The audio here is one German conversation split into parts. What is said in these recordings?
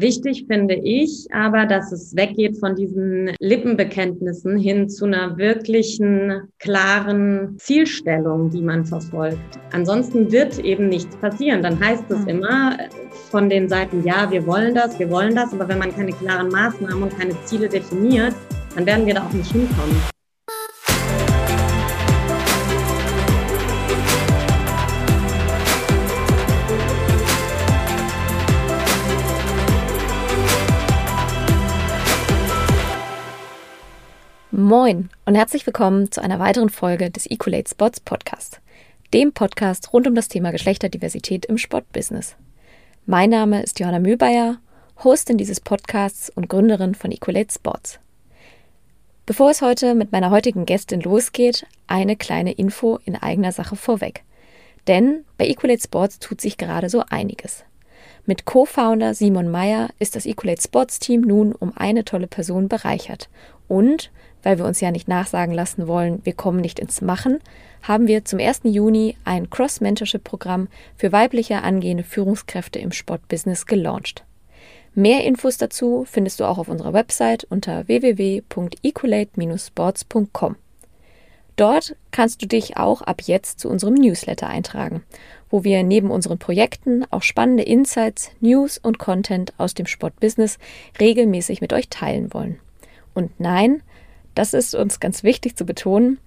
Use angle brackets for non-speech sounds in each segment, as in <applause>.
Wichtig finde ich aber, dass es weggeht von diesen Lippenbekenntnissen hin zu einer wirklichen, klaren Zielstellung, die man verfolgt. Ansonsten wird eben nichts passieren. Dann heißt es mhm. immer von den Seiten, ja, wir wollen das, wir wollen das, aber wenn man keine klaren Maßnahmen und keine Ziele definiert, dann werden wir da auch nicht hinkommen. Moin und herzlich willkommen zu einer weiteren Folge des Ecolate Sports Podcast, dem Podcast rund um das Thema Geschlechterdiversität im Sportbusiness. Mein Name ist Johanna Mühlbayer, Hostin dieses Podcasts und Gründerin von Ecolate Sports. Bevor es heute mit meiner heutigen Gästin losgeht, eine kleine Info in eigener Sache vorweg. Denn bei Ecolate Sports tut sich gerade so einiges. Mit Co-Founder Simon Meyer ist das Ecolate Sports Team nun um eine tolle Person bereichert und weil wir uns ja nicht nachsagen lassen wollen, wir kommen nicht ins Machen, haben wir zum 1. Juni ein Cross-Mentorship-Programm für weibliche angehende Führungskräfte im Sportbusiness gelauncht. Mehr Infos dazu findest du auch auf unserer Website unter www.ecolate-sports.com. Dort kannst du dich auch ab jetzt zu unserem Newsletter eintragen, wo wir neben unseren Projekten auch spannende Insights, News und Content aus dem Sportbusiness regelmäßig mit euch teilen wollen. Und nein, das ist uns ganz wichtig zu betonen.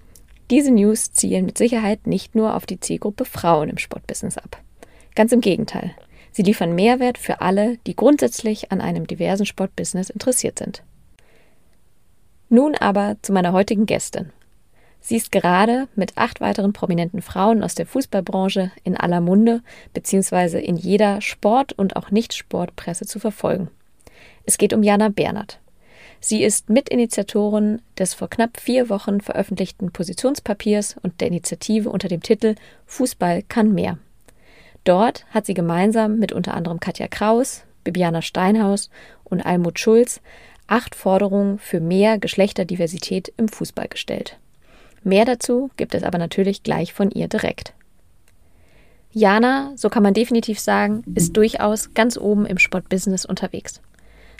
Diese News zielen mit Sicherheit nicht nur auf die Zielgruppe Frauen im Sportbusiness ab. Ganz im Gegenteil. Sie liefern Mehrwert für alle, die grundsätzlich an einem diversen Sportbusiness interessiert sind. Nun aber zu meiner heutigen Gästin. Sie ist gerade mit acht weiteren prominenten Frauen aus der Fußballbranche in aller Munde bzw. in jeder Sport- und auch Nicht-Sportpresse zu verfolgen. Es geht um Jana Bernhard. Sie ist Mitinitiatorin des vor knapp vier Wochen veröffentlichten Positionspapiers und der Initiative unter dem Titel Fußball kann mehr. Dort hat sie gemeinsam mit unter anderem Katja Kraus, Bibiana Steinhaus und Almut Schulz acht Forderungen für mehr Geschlechterdiversität im Fußball gestellt. Mehr dazu gibt es aber natürlich gleich von ihr direkt. Jana, so kann man definitiv sagen, ist durchaus ganz oben im Sportbusiness unterwegs.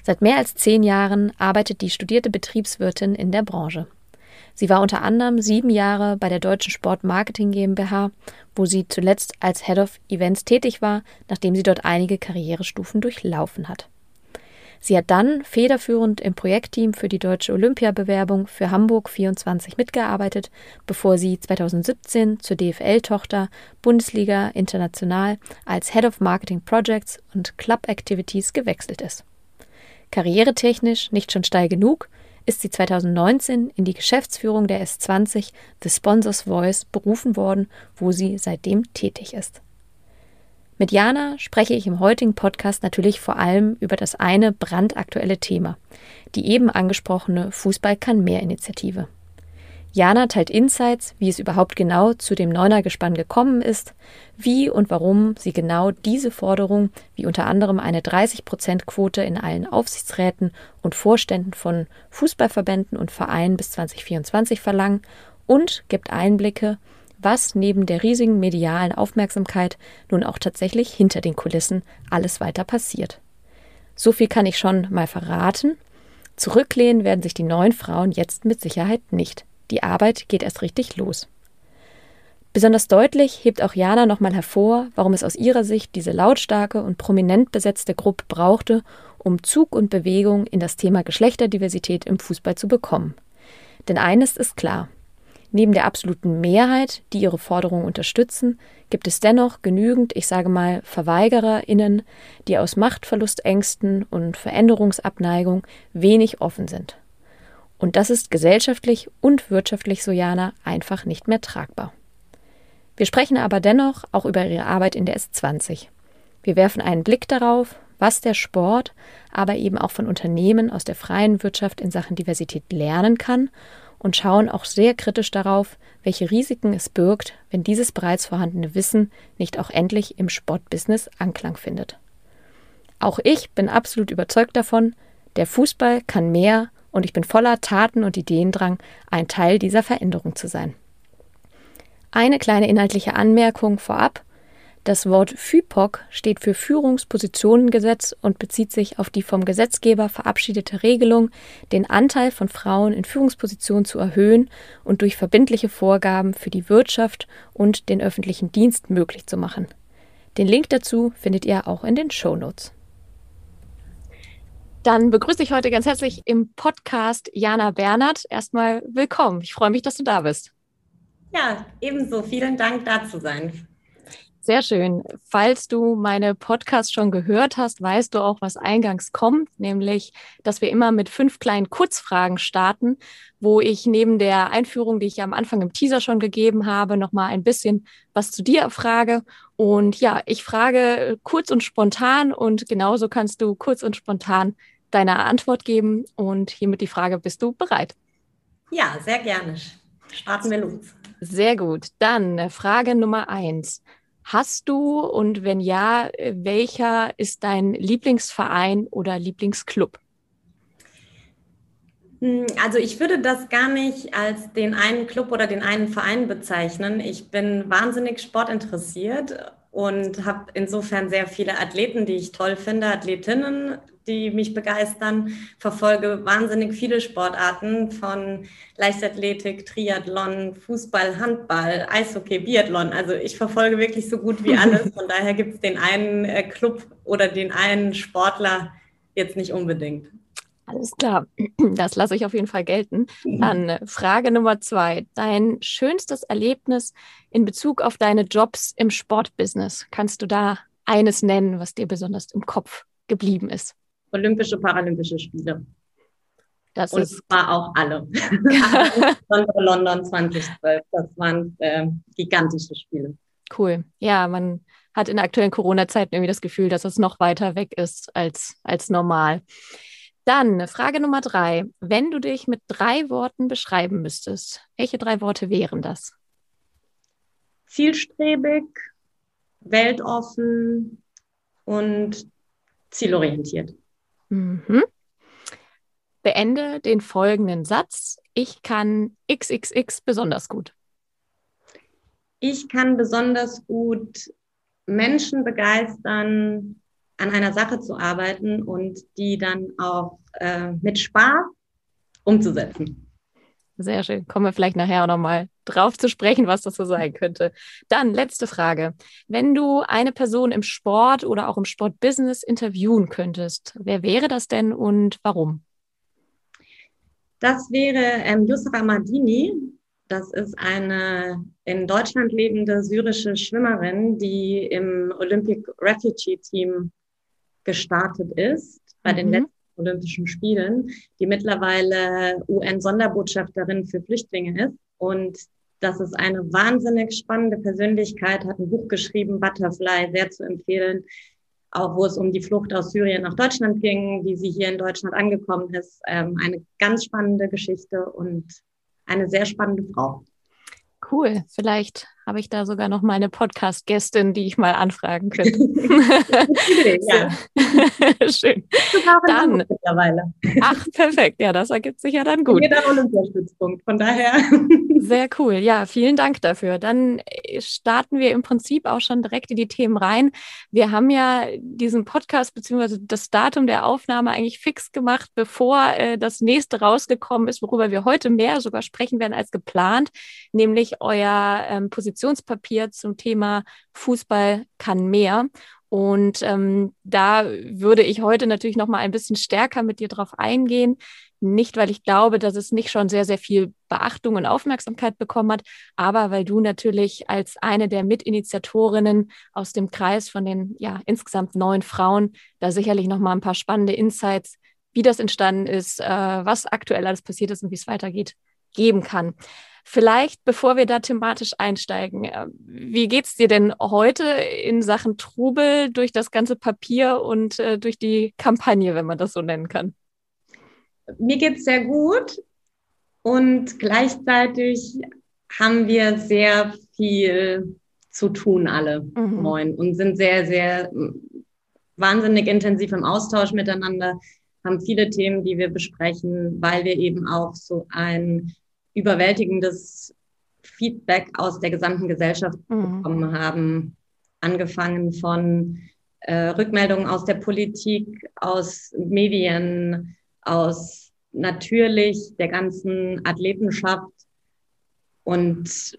Seit mehr als zehn Jahren arbeitet die studierte Betriebswirtin in der Branche. Sie war unter anderem sieben Jahre bei der Deutschen Sport Marketing GmbH, wo sie zuletzt als Head of Events tätig war, nachdem sie dort einige Karrierestufen durchlaufen hat. Sie hat dann federführend im Projektteam für die deutsche Olympiabewerbung für Hamburg 24 mitgearbeitet, bevor sie 2017 zur DFL-Tochter Bundesliga International als Head of Marketing Projects und Club Activities gewechselt ist. Karrieretechnisch nicht schon steil genug, ist sie 2019 in die Geschäftsführung der S20 The Sponsors Voice berufen worden, wo sie seitdem tätig ist. Mit Jana spreche ich im heutigen Podcast natürlich vor allem über das eine brandaktuelle Thema, die eben angesprochene Fußball kann mehr Initiative. Jana teilt Insights, wie es überhaupt genau zu dem Neuner-Gespann gekommen ist, wie und warum sie genau diese Forderung, wie unter anderem eine 30-Prozent-Quote in allen Aufsichtsräten und Vorständen von Fußballverbänden und Vereinen bis 2024 verlangen und gibt Einblicke, was neben der riesigen medialen Aufmerksamkeit nun auch tatsächlich hinter den Kulissen alles weiter passiert. So viel kann ich schon mal verraten. Zurücklehnen werden sich die neuen Frauen jetzt mit Sicherheit nicht. Die Arbeit geht erst richtig los. Besonders deutlich hebt auch Jana nochmal hervor, warum es aus ihrer Sicht diese lautstarke und prominent besetzte Gruppe brauchte, um Zug und Bewegung in das Thema Geschlechterdiversität im Fußball zu bekommen. Denn eines ist klar. Neben der absoluten Mehrheit, die ihre Forderungen unterstützen, gibt es dennoch genügend, ich sage mal, VerweigererInnen, die aus Machtverlustängsten und Veränderungsabneigung wenig offen sind. Und das ist gesellschaftlich und wirtschaftlich, so Jana, einfach nicht mehr tragbar. Wir sprechen aber dennoch auch über ihre Arbeit in der S20. Wir werfen einen Blick darauf, was der Sport, aber eben auch von Unternehmen aus der freien Wirtschaft in Sachen Diversität lernen kann und schauen auch sehr kritisch darauf, welche Risiken es birgt, wenn dieses bereits vorhandene Wissen nicht auch endlich im Sportbusiness Anklang findet. Auch ich bin absolut überzeugt davon, der Fußball kann mehr und ich bin voller Taten und Ideendrang, ein Teil dieser Veränderung zu sein. Eine kleine inhaltliche Anmerkung vorab. Das Wort FIPOC steht für Führungspositionengesetz und bezieht sich auf die vom Gesetzgeber verabschiedete Regelung, den Anteil von Frauen in Führungspositionen zu erhöhen und durch verbindliche Vorgaben für die Wirtschaft und den öffentlichen Dienst möglich zu machen. Den Link dazu findet ihr auch in den Show Notes. Dann begrüße ich heute ganz herzlich im Podcast Jana Bernhard. Erstmal willkommen. Ich freue mich, dass du da bist. Ja, ebenso. Vielen Dank, da zu sein. Sehr schön. Falls du meine Podcasts schon gehört hast, weißt du auch, was eingangs kommt, nämlich, dass wir immer mit fünf kleinen Kurzfragen starten, wo ich neben der Einführung, die ich am Anfang im Teaser schon gegeben habe, nochmal ein bisschen was zu dir frage. Und ja, ich frage kurz und spontan und genauso kannst du kurz und spontan deine Antwort geben. Und hiermit die Frage, bist du bereit? Ja, sehr gerne. Starten wir los. Sehr gut. Dann äh, Frage Nummer eins. Hast du und wenn ja, äh, welcher ist dein Lieblingsverein oder Lieblingsclub? Hm, also ich würde das gar nicht als den einen Club oder den einen Verein bezeichnen. Ich bin wahnsinnig sportinteressiert und habe insofern sehr viele Athleten, die ich toll finde, Athletinnen, die mich begeistern, verfolge wahnsinnig viele Sportarten von Leichtathletik, Triathlon, Fußball, Handball, Eishockey, Biathlon. Also ich verfolge wirklich so gut wie alles. <laughs> Von daher gibt es den einen äh, Club oder den einen Sportler jetzt nicht unbedingt. Alles klar, <clears throat> das lasse ich auf jeden Fall gelten. Dann äh, Frage Nummer zwei. Dein schönstes Erlebnis in Bezug auf deine Jobs im Sportbusiness. Kannst du da eines nennen, was dir besonders im Kopf geblieben ist? Olympische, Paralympische Spiele. Das und ist zwar auch alle. <laughs> London 2012. Das waren äh, gigantische Spiele. Cool. Ja, man hat in der aktuellen Corona-Zeit irgendwie das Gefühl, dass es noch weiter weg ist als, als normal. Dann Frage Nummer drei. Wenn du dich mit drei Worten beschreiben müsstest, welche drei Worte wären das? Zielstrebig, weltoffen und zielorientiert. Mhm. Beende den folgenden Satz. Ich kann XXX besonders gut. Ich kann besonders gut Menschen begeistern, an einer Sache zu arbeiten und die dann auch äh, mit Spaß umzusetzen. Sehr schön. Kommen wir vielleicht nachher auch nochmal drauf zu sprechen, was das so sein könnte. Dann letzte Frage. Wenn du eine Person im Sport oder auch im Sportbusiness interviewen könntest, wer wäre das denn und warum? Das wäre ähm, Yusra Amadini. Das ist eine in Deutschland lebende syrische Schwimmerin, die im Olympic Refugee Team gestartet ist bei mhm. den letzten Olympischen Spielen, die mittlerweile UN-Sonderbotschafterin für Flüchtlinge ist. Und das ist eine wahnsinnig spannende Persönlichkeit, hat ein Buch geschrieben, Butterfly, sehr zu empfehlen, auch wo es um die Flucht aus Syrien nach Deutschland ging, wie sie hier in Deutschland angekommen ist. Ähm, eine ganz spannende Geschichte und eine sehr spannende Frau. Cool. Vielleicht habe ich da sogar noch meine Podcast-Gästin, die ich mal anfragen könnte. <laughs> ja. <laughs> Schön. Dann mittlerweile. Ach, perfekt. Ja, das ergibt sich ja dann gut. Jeder Olympiastützpunkt. Von daher. Sehr cool. Ja, vielen Dank dafür. Dann äh, starten wir im Prinzip auch schon direkt in die Themen rein. Wir haben ja diesen Podcast beziehungsweise das Datum der Aufnahme eigentlich fix gemacht, bevor äh, das nächste rausgekommen ist, worüber wir heute mehr sogar sprechen werden als geplant, nämlich euer ähm, Position Positionspapier zum Thema Fußball kann mehr. Und ähm, da würde ich heute natürlich noch mal ein bisschen stärker mit dir drauf eingehen. Nicht, weil ich glaube, dass es nicht schon sehr, sehr viel Beachtung und Aufmerksamkeit bekommen hat, aber weil du natürlich als eine der Mitinitiatorinnen aus dem Kreis von den ja insgesamt neun Frauen da sicherlich noch mal ein paar spannende Insights, wie das entstanden ist, äh, was aktuell alles passiert ist und wie es weitergeht, geben kann. Vielleicht, bevor wir da thematisch einsteigen, äh, wie geht es dir denn heute in Sachen Trubel durch das ganze Papier und äh, durch die Kampagne, wenn man das so nennen kann? Mir geht es sehr gut und gleichzeitig haben wir sehr viel zu tun, alle mhm. neun, und sind sehr, sehr wahnsinnig intensiv im Austausch miteinander, haben viele Themen, die wir besprechen, weil wir eben auch so ein überwältigendes Feedback aus der gesamten Gesellschaft mhm. bekommen haben. angefangen von äh, Rückmeldungen aus der Politik, aus Medien, aus natürlich der ganzen Athletenschaft und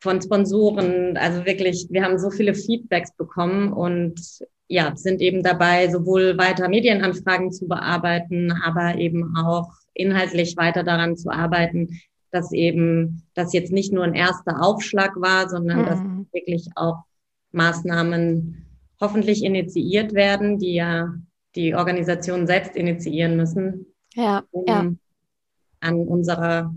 von Sponsoren. Also wirklich, wir haben so viele Feedbacks bekommen und ja, sind eben dabei, sowohl weiter Medienanfragen zu bearbeiten, aber eben auch inhaltlich weiter daran zu arbeiten, dass eben das jetzt nicht nur ein erster Aufschlag war, sondern mhm. dass wirklich auch Maßnahmen hoffentlich initiiert werden, die ja die Organisationen selbst initiieren müssen, ja, um ja. an unserer,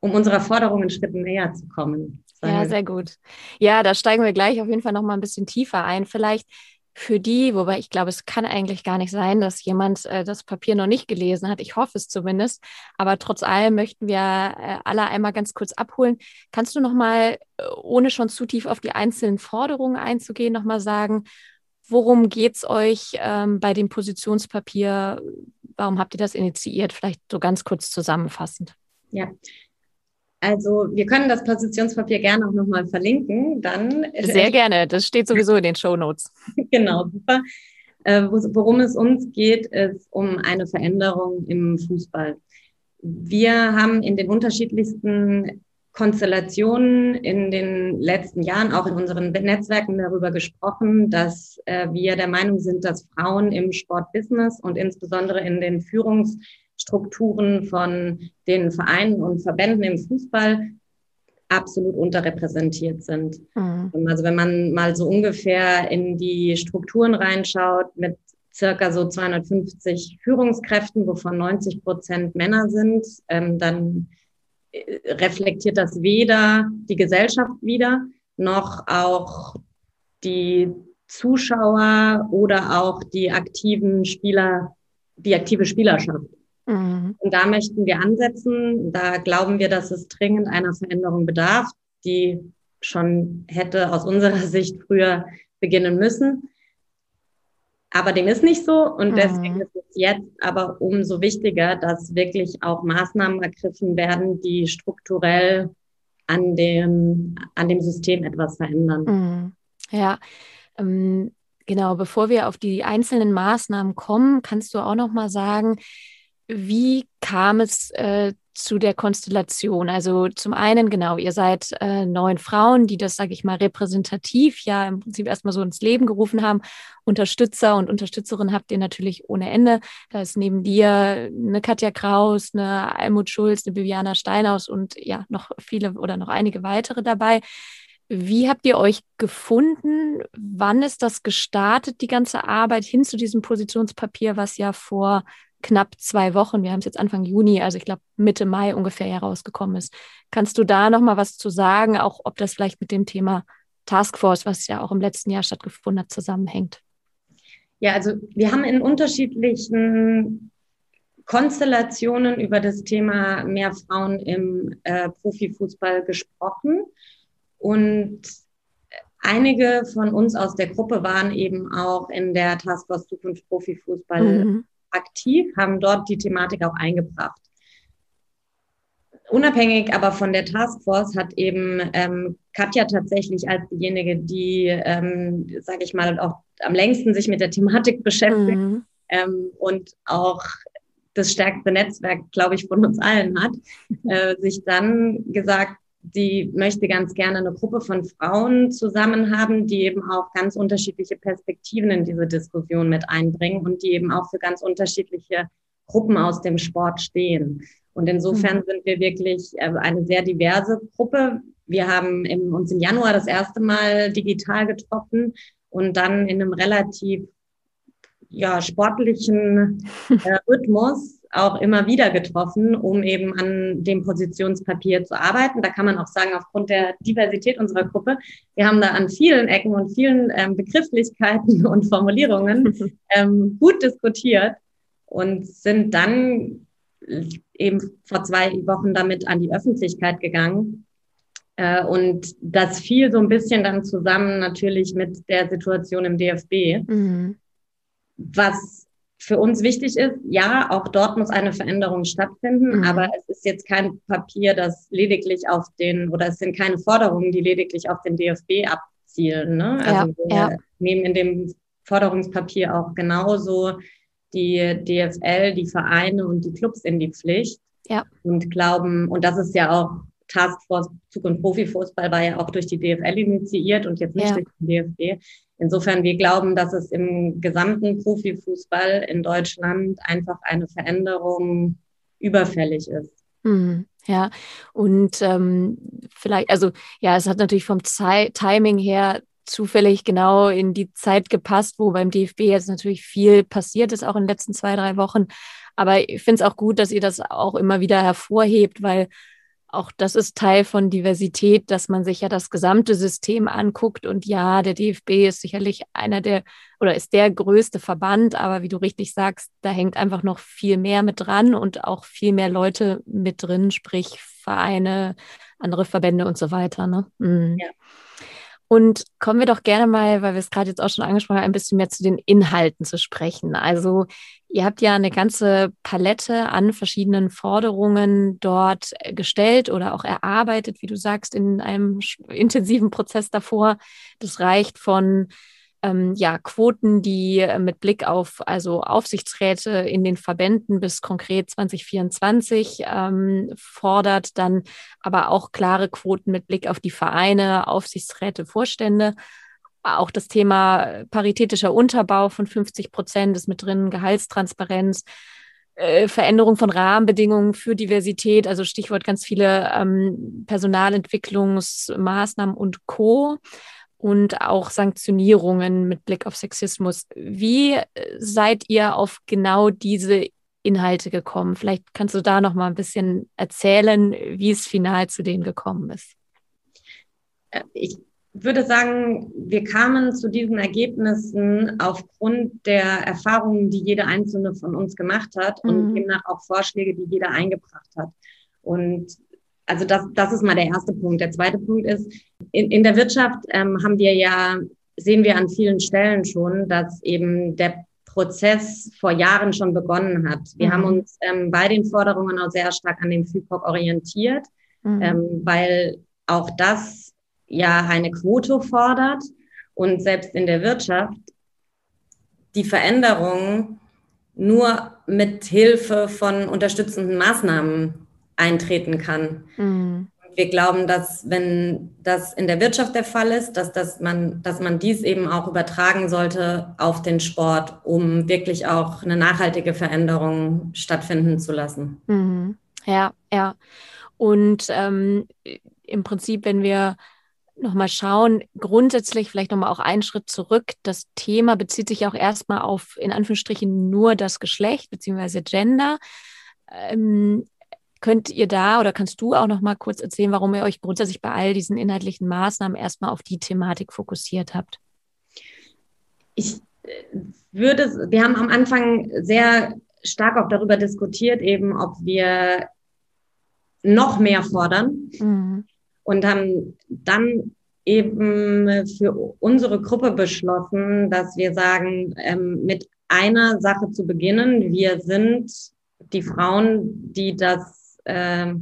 um unserer Forderung einen Schritt näher zu kommen. Ja, sehr gut. Ja, da steigen wir gleich auf jeden Fall noch mal ein bisschen tiefer ein. Vielleicht für die, wobei ich glaube, es kann eigentlich gar nicht sein, dass jemand äh, das Papier noch nicht gelesen hat. Ich hoffe es zumindest. Aber trotz allem möchten wir äh, alle einmal ganz kurz abholen. Kannst du noch mal, äh, ohne schon zu tief auf die einzelnen Forderungen einzugehen, noch mal sagen, worum geht es euch ähm, bei dem Positionspapier? Warum habt ihr das initiiert? Vielleicht so ganz kurz zusammenfassend. Ja, also wir können das Positionspapier gerne auch nochmal verlinken. Dann sehr gerne. Das steht sowieso in den Show Notes. <laughs> genau, super. Äh, worum es uns geht, ist um eine Veränderung im Fußball. Wir haben in den unterschiedlichsten Konstellationen in den letzten Jahren, auch in unseren Netzwerken darüber gesprochen, dass äh, wir der Meinung sind, dass Frauen im Sportbusiness und insbesondere in den Führungs- Strukturen von den Vereinen und Verbänden im Fußball absolut unterrepräsentiert sind. Mhm. Also wenn man mal so ungefähr in die Strukturen reinschaut mit circa so 250 Führungskräften, wovon 90 Prozent Männer sind, ähm, dann äh, reflektiert das weder die Gesellschaft wieder, noch auch die Zuschauer oder auch die aktiven Spieler, die aktive Spielerschaft. Mhm. Und da möchten wir ansetzen. Da glauben wir, dass es dringend einer Veränderung bedarf, die schon hätte aus unserer <laughs> Sicht früher beginnen müssen. Aber dem ist nicht so und mhm. deswegen ist es jetzt aber umso wichtiger, dass wirklich auch Maßnahmen ergriffen werden, die strukturell an dem, an dem System etwas verändern. Mhm. Ja, ähm, genau. Bevor wir auf die einzelnen Maßnahmen kommen, kannst du auch noch mal sagen, wie kam es äh, zu der Konstellation? Also zum einen, genau, ihr seid äh, neun Frauen, die das, sage ich mal, repräsentativ ja im Prinzip erstmal so ins Leben gerufen haben. Unterstützer und Unterstützerinnen habt ihr natürlich ohne Ende. Da ist neben dir eine Katja Kraus, eine Almut Schulz, eine Viviana Steinhaus und ja, noch viele oder noch einige weitere dabei. Wie habt ihr euch gefunden? Wann ist das gestartet, die ganze Arbeit hin zu diesem Positionspapier, was ja vor knapp zwei Wochen, wir haben es jetzt Anfang Juni, also ich glaube Mitte Mai ungefähr herausgekommen ist. Kannst du da noch mal was zu sagen, auch ob das vielleicht mit dem Thema Taskforce, was ja auch im letzten Jahr stattgefunden hat, zusammenhängt? Ja, also wir haben in unterschiedlichen Konstellationen über das Thema mehr Frauen im äh, Profifußball gesprochen und einige von uns aus der Gruppe waren eben auch in der Taskforce Zukunft Profifußball mhm aktiv, haben dort die Thematik auch eingebracht. Unabhängig aber von der Taskforce hat eben ähm, Katja tatsächlich als diejenige, die, ähm, sage ich mal, auch am längsten sich mit der Thematik <laughs> beschäftigt mhm. ähm, und auch das stärkste Netzwerk, glaube ich, von uns allen hat, äh, sich dann gesagt, die möchte ganz gerne eine Gruppe von Frauen zusammen haben, die eben auch ganz unterschiedliche Perspektiven in diese Diskussion mit einbringen und die eben auch für ganz unterschiedliche Gruppen aus dem Sport stehen. Und insofern mhm. sind wir wirklich äh, eine sehr diverse Gruppe. Wir haben im, uns im Januar das erste Mal digital getroffen und dann in einem relativ ja, sportlichen äh, Rhythmus auch immer wieder getroffen, um eben an dem Positionspapier zu arbeiten. Da kann man auch sagen, aufgrund der Diversität unserer Gruppe, wir haben da an vielen Ecken und vielen ähm, Begrifflichkeiten <laughs> und Formulierungen <laughs> ähm, gut diskutiert und sind dann eben vor zwei Wochen damit an die Öffentlichkeit gegangen. Äh, und das fiel so ein bisschen dann zusammen natürlich mit der Situation im DFB, mhm. was für uns wichtig ist, ja, auch dort muss eine Veränderung stattfinden, mhm. aber es ist jetzt kein Papier, das lediglich auf den, oder es sind keine Forderungen, die lediglich auf den DFB Zielen. Ne? Also ja, wir ja. nehmen in dem Forderungspapier auch genauso die DFL, die Vereine und die Clubs in die Pflicht. Ja. Und glauben, und das ist ja auch Taskforce Zukunft Profifußball war ja auch durch die DFL initiiert und jetzt nicht ja. durch den DFB. Insofern, wir glauben, dass es im gesamten Profifußball in Deutschland einfach eine Veränderung überfällig ist. Mhm. Ja, und ähm, vielleicht, also ja, es hat natürlich vom Zei Timing her zufällig genau in die Zeit gepasst, wo beim DFB jetzt natürlich viel passiert ist, auch in den letzten zwei, drei Wochen. Aber ich finde es auch gut, dass ihr das auch immer wieder hervorhebt, weil auch das ist Teil von Diversität, dass man sich ja das gesamte System anguckt. Und ja, der DFB ist sicherlich einer der oder ist der größte Verband, aber wie du richtig sagst, da hängt einfach noch viel mehr mit dran und auch viel mehr Leute mit drin, sprich Vereine, andere Verbände und so weiter. Ne? Mhm. Ja. Und kommen wir doch gerne mal, weil wir es gerade jetzt auch schon angesprochen haben, ein bisschen mehr zu den Inhalten zu sprechen. Also ihr habt ja eine ganze Palette an verschiedenen Forderungen dort äh, gestellt oder auch erarbeitet, wie du sagst, in einem intensiven Prozess davor. Das reicht von ähm, ja, Quoten, die äh, mit Blick auf also Aufsichtsräte in den Verbänden bis konkret 2024 ähm, fordert, dann aber auch klare Quoten mit Blick auf die Vereine, Aufsichtsräte, Vorstände. Auch das Thema paritätischer Unterbau von 50 Prozent ist mit drin, Gehaltstransparenz, äh, Veränderung von Rahmenbedingungen für Diversität, also Stichwort ganz viele ähm, Personalentwicklungsmaßnahmen und Co und auch Sanktionierungen mit Blick auf Sexismus. Wie äh, seid ihr auf genau diese Inhalte gekommen? Vielleicht kannst du da noch mal ein bisschen erzählen, wie es final zu denen gekommen ist. Äh, ich würde sagen, wir kamen zu diesen Ergebnissen aufgrund der Erfahrungen, die jede einzelne von uns gemacht hat mhm. und demnach auch Vorschläge, die jeder eingebracht hat. Und also das, das ist mal der erste Punkt. Der zweite Punkt ist, in, in der Wirtschaft ähm, haben wir ja, sehen wir an vielen Stellen schon, dass eben der Prozess vor Jahren schon begonnen hat. Wir mhm. haben uns ähm, bei den Forderungen auch sehr stark an dem FIPOC orientiert, mhm. ähm, weil auch das ja eine Quote fordert und selbst in der Wirtschaft die Veränderung nur mit Hilfe von unterstützenden Maßnahmen eintreten kann. Mhm. Wir glauben, dass wenn das in der Wirtschaft der Fall ist, dass, dass, man, dass man dies eben auch übertragen sollte auf den Sport, um wirklich auch eine nachhaltige Veränderung stattfinden zu lassen. Mhm. Ja, ja. Und ähm, im Prinzip, wenn wir nochmal schauen, grundsätzlich vielleicht nochmal auch einen Schritt zurück. Das Thema bezieht sich auch erstmal auf, in Anführungsstrichen, nur das Geschlecht bzw. Gender. Ähm, Könnt ihr da oder kannst du auch noch mal kurz erzählen, warum ihr euch grundsätzlich bei all diesen inhaltlichen Maßnahmen erstmal auf die Thematik fokussiert habt? Ich äh, würde, wir haben am Anfang sehr stark auch darüber diskutiert, eben, ob wir noch mehr fordern mhm. und haben dann eben für unsere Gruppe beschlossen, dass wir sagen, ähm, mit einer Sache zu beginnen. Wir sind die Frauen, die das äh,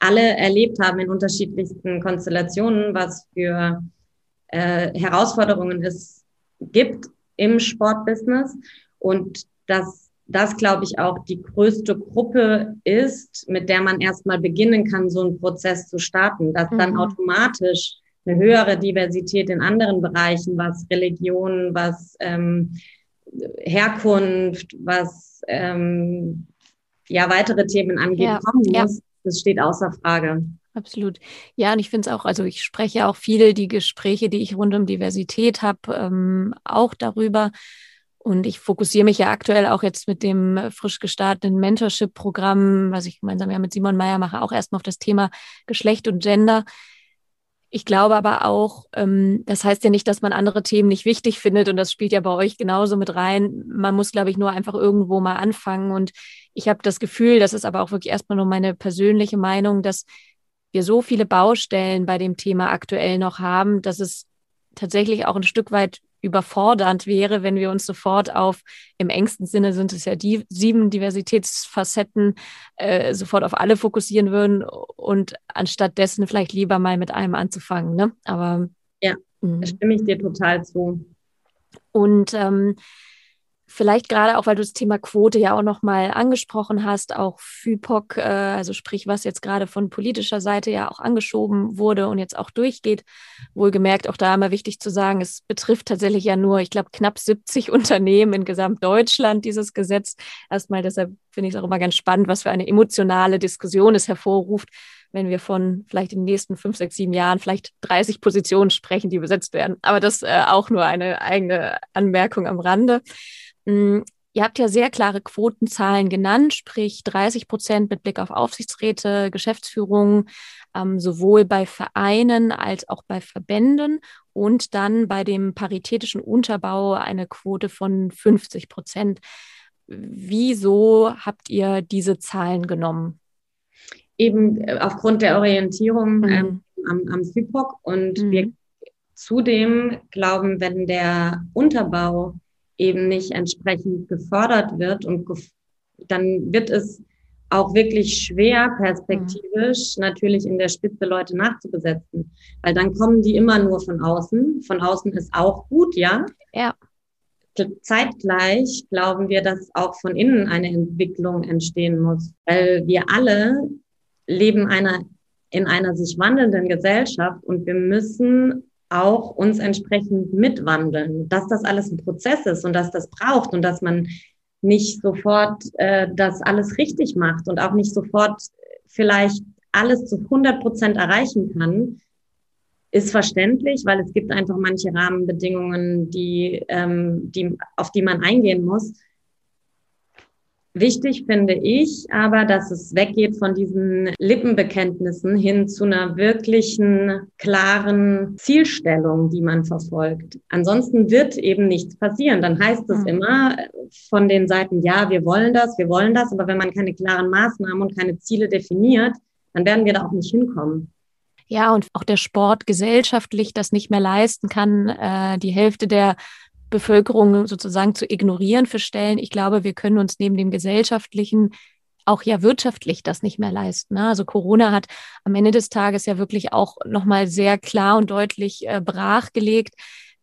alle erlebt haben in unterschiedlichsten Konstellationen, was für äh, Herausforderungen es gibt im Sportbusiness und dass das, glaube ich, auch die größte Gruppe ist, mit der man erstmal beginnen kann, so einen Prozess zu starten, dass mhm. dann automatisch eine höhere Diversität in anderen Bereichen, was Religion, was ähm, Herkunft, was ähm, ja weitere Themen angeht, ja, kommen muss, ja. das steht außer Frage. Absolut. Ja, und ich finde es auch, also ich spreche auch viele, die Gespräche, die ich rund um Diversität habe, ähm, auch darüber. Und ich fokussiere mich ja aktuell auch jetzt mit dem frisch gestarteten Mentorship-Programm, was ich gemeinsam ja mit Simon Meyer mache, auch erstmal auf das Thema Geschlecht und Gender. Ich glaube aber auch, ähm, das heißt ja nicht, dass man andere Themen nicht wichtig findet und das spielt ja bei euch genauso mit rein. Man muss, glaube ich, nur einfach irgendwo mal anfangen. Und ich habe das Gefühl, das ist aber auch wirklich erstmal nur meine persönliche Meinung, dass wir so viele Baustellen bei dem Thema aktuell noch haben, dass es tatsächlich auch ein Stück weit überfordernd wäre, wenn wir uns sofort auf, im engsten Sinne sind es ja die sieben Diversitätsfacetten, äh, sofort auf alle fokussieren würden und anstatt dessen vielleicht lieber mal mit einem anzufangen. Ne? Aber ja, mhm. stimme ich dir total zu. Und ähm, Vielleicht gerade auch, weil du das Thema Quote ja auch nochmal angesprochen hast, auch FIPOC, äh, also sprich, was jetzt gerade von politischer Seite ja auch angeschoben wurde und jetzt auch durchgeht. Wohlgemerkt, auch da immer wichtig zu sagen, es betrifft tatsächlich ja nur, ich glaube, knapp 70 <laughs> Unternehmen in Gesamtdeutschland, dieses Gesetz. Erstmal deshalb finde ich es auch immer ganz spannend, was für eine emotionale Diskussion es hervorruft, wenn wir von vielleicht in den nächsten fünf, sechs, sieben Jahren vielleicht 30 Positionen sprechen, die besetzt werden. Aber das äh, auch nur eine eigene Anmerkung am Rande. Mm, ihr habt ja sehr klare Quotenzahlen genannt, sprich 30 Prozent mit Blick auf Aufsichtsräte, Geschäftsführung, ähm, sowohl bei Vereinen als auch bei Verbänden und dann bei dem paritätischen Unterbau eine Quote von 50 Prozent. Wieso habt ihr diese Zahlen genommen? Eben äh, aufgrund der Orientierung mhm. ähm, am, am FIPOC und mhm. wir zudem glauben, wenn der Unterbau eben nicht entsprechend gefördert wird und gef dann wird es auch wirklich schwer, perspektivisch mhm. natürlich in der Spitze Leute nachzubesetzen, weil dann kommen die immer nur von außen. Von außen ist auch gut, ja. Ja. Zeitgleich glauben wir, dass auch von innen eine Entwicklung entstehen muss, weil wir alle leben einer, in einer sich wandelnden Gesellschaft und wir müssen auch uns entsprechend mitwandeln, dass das alles ein Prozess ist und dass das braucht und dass man nicht sofort äh, das alles richtig macht und auch nicht sofort vielleicht alles zu 100 Prozent erreichen kann, ist verständlich, weil es gibt einfach manche Rahmenbedingungen, die, ähm, die, auf die man eingehen muss. Wichtig finde ich aber, dass es weggeht von diesen Lippenbekenntnissen hin zu einer wirklichen, klaren Zielstellung, die man verfolgt. Ansonsten wird eben nichts passieren. Dann heißt es mhm. immer von den Seiten, ja, wir wollen das, wir wollen das, aber wenn man keine klaren Maßnahmen und keine Ziele definiert, dann werden wir da auch nicht hinkommen. Ja, und auch der Sport gesellschaftlich das nicht mehr leisten kann. Äh, die Hälfte der Bevölkerung sozusagen zu ignorieren für Stellen. Ich glaube, wir können uns neben dem gesellschaftlichen auch ja wirtschaftlich das nicht mehr leisten. Ne? Also Corona hat am Ende des Tages ja wirklich auch nochmal sehr klar und deutlich äh, brachgelegt,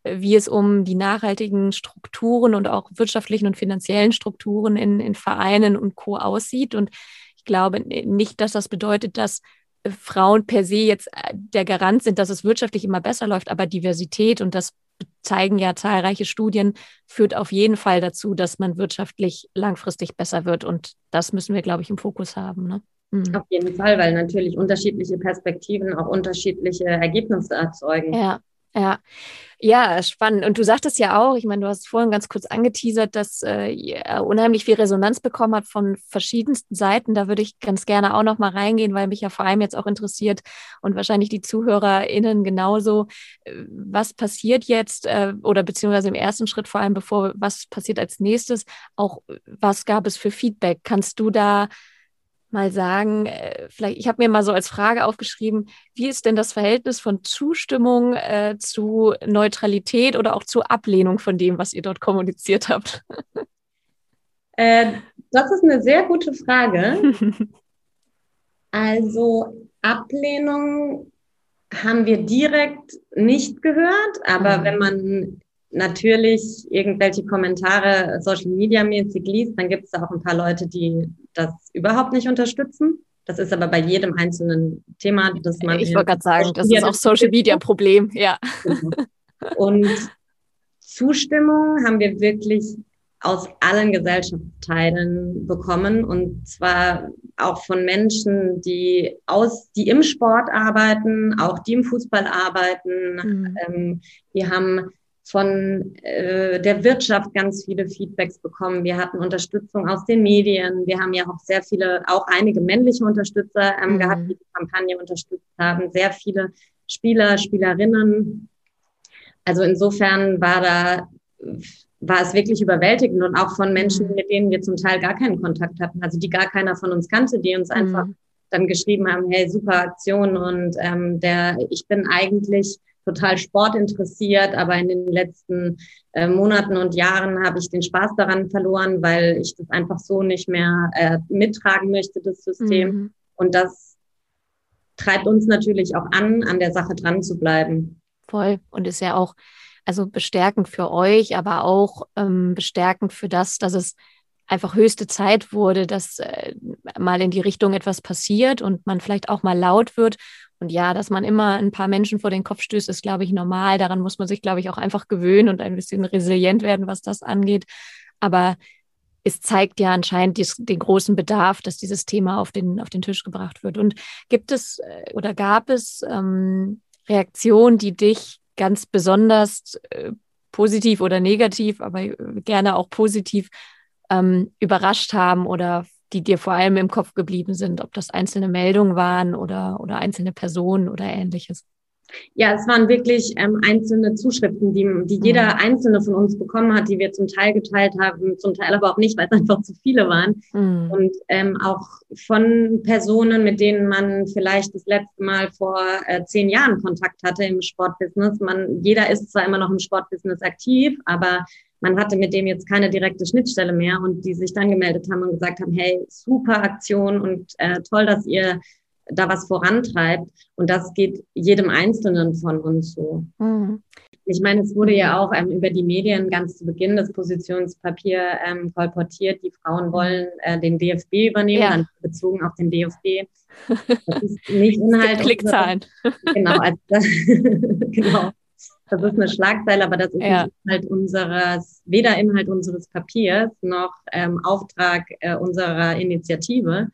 äh, wie es um die nachhaltigen Strukturen und auch wirtschaftlichen und finanziellen Strukturen in, in Vereinen und Co. aussieht. Und ich glaube nicht, dass das bedeutet, dass äh, Frauen per se jetzt der Garant sind, dass es wirtschaftlich immer besser läuft, aber Diversität und das zeigen ja zahlreiche Studien, führt auf jeden Fall dazu, dass man wirtschaftlich langfristig besser wird. Und das müssen wir, glaube ich, im Fokus haben. Ne? Mhm. Auf jeden Fall, weil natürlich unterschiedliche Perspektiven auch unterschiedliche Ergebnisse erzeugen. Ja, ja, ja, spannend. Und du sagtest ja auch, ich meine, du hast vorhin ganz kurz angeteasert, dass äh, unheimlich viel Resonanz bekommen hat von verschiedensten Seiten. Da würde ich ganz gerne auch noch mal reingehen, weil mich ja vor allem jetzt auch interessiert und wahrscheinlich die ZuhörerInnen genauso. Äh, was passiert jetzt äh, oder beziehungsweise im ersten Schritt vor allem, bevor was passiert als nächstes? Auch was gab es für Feedback? Kannst du da mal sagen, äh, vielleicht, ich habe mir mal so als Frage aufgeschrieben, wie ist denn das Verhältnis von Zustimmung äh, zu Neutralität oder auch zur Ablehnung von dem, was ihr dort kommuniziert habt? <laughs> Äh, das ist eine sehr gute Frage. <laughs> also Ablehnung haben wir direkt nicht gehört, aber mhm. wenn man natürlich irgendwelche Kommentare Social Media mäßig liest, dann gibt es da auch ein paar Leute, die das überhaupt nicht unterstützen. Das ist aber bei jedem einzelnen Thema, das man. Ich wollte gerade sagen, das ist auch Social Media Problem, ja. Genau. Und Zustimmung haben wir wirklich aus allen Gesellschaftsteilen bekommen und zwar auch von Menschen, die aus, die im Sport arbeiten, auch die im Fußball arbeiten. Mhm. Ähm, wir haben von äh, der Wirtschaft ganz viele Feedbacks bekommen. Wir hatten Unterstützung aus den Medien. Wir haben ja auch sehr viele, auch einige männliche Unterstützer ähm, mhm. gehabt, die die Kampagne unterstützt haben. Sehr viele Spieler, Spielerinnen. Also insofern war da war es wirklich überwältigend und auch von Menschen, mhm. mit denen wir zum Teil gar keinen Kontakt hatten, also die gar keiner von uns kannte, die uns mhm. einfach dann geschrieben haben, hey, super Aktion und ähm, der, ich bin eigentlich total sportinteressiert, aber in den letzten äh, Monaten und Jahren habe ich den Spaß daran verloren, weil ich das einfach so nicht mehr äh, mittragen möchte, das System. Mhm. Und das treibt uns natürlich auch an, an der Sache dran zu bleiben. Voll. Und ist ja auch, also bestärkend für euch, aber auch ähm, bestärkend für das, dass es einfach höchste Zeit wurde, dass äh, mal in die Richtung etwas passiert und man vielleicht auch mal laut wird. Und ja, dass man immer ein paar Menschen vor den Kopf stößt, ist, glaube ich, normal. Daran muss man sich, glaube ich, auch einfach gewöhnen und ein bisschen resilient werden, was das angeht. Aber es zeigt ja anscheinend dies, den großen Bedarf, dass dieses Thema auf den, auf den Tisch gebracht wird. Und gibt es äh, oder gab es ähm, Reaktionen, die dich ganz besonders äh, positiv oder negativ, aber äh, gerne auch positiv ähm, überrascht haben oder die dir vor allem im Kopf geblieben sind, ob das einzelne Meldungen waren oder, oder einzelne Personen oder ähnliches? Ja, es waren wirklich ähm, einzelne Zuschriften, die, die jeder mhm. einzelne von uns bekommen hat, die wir zum Teil geteilt haben, zum Teil aber auch nicht, weil es <laughs> einfach zu viele waren. Mhm. Und ähm, auch von Personen, mit denen man vielleicht das letzte Mal vor äh, zehn Jahren Kontakt hatte im Sportbusiness. Man, jeder ist zwar immer noch im Sportbusiness aktiv, aber man hatte mit dem jetzt keine direkte Schnittstelle mehr und die sich dann gemeldet haben und gesagt haben, hey, super Aktion und äh, toll, dass ihr da was vorantreibt. Und das geht jedem Einzelnen von uns so. Mhm. Ich meine, es wurde ja auch ähm, über die Medien ganz zu Beginn das Positionspapier ähm, kolportiert. Die Frauen wollen äh, den DFB übernehmen, ja. dann bezogen auf den DFB. <laughs> Das ist nicht Inhalt. Klickzahlen. Genau, also das, <laughs> genau. Das ist eine Schlagzeile, aber das ist ja. Inhalt unseres, weder Inhalt unseres Papiers noch ähm, Auftrag äh, unserer Initiative,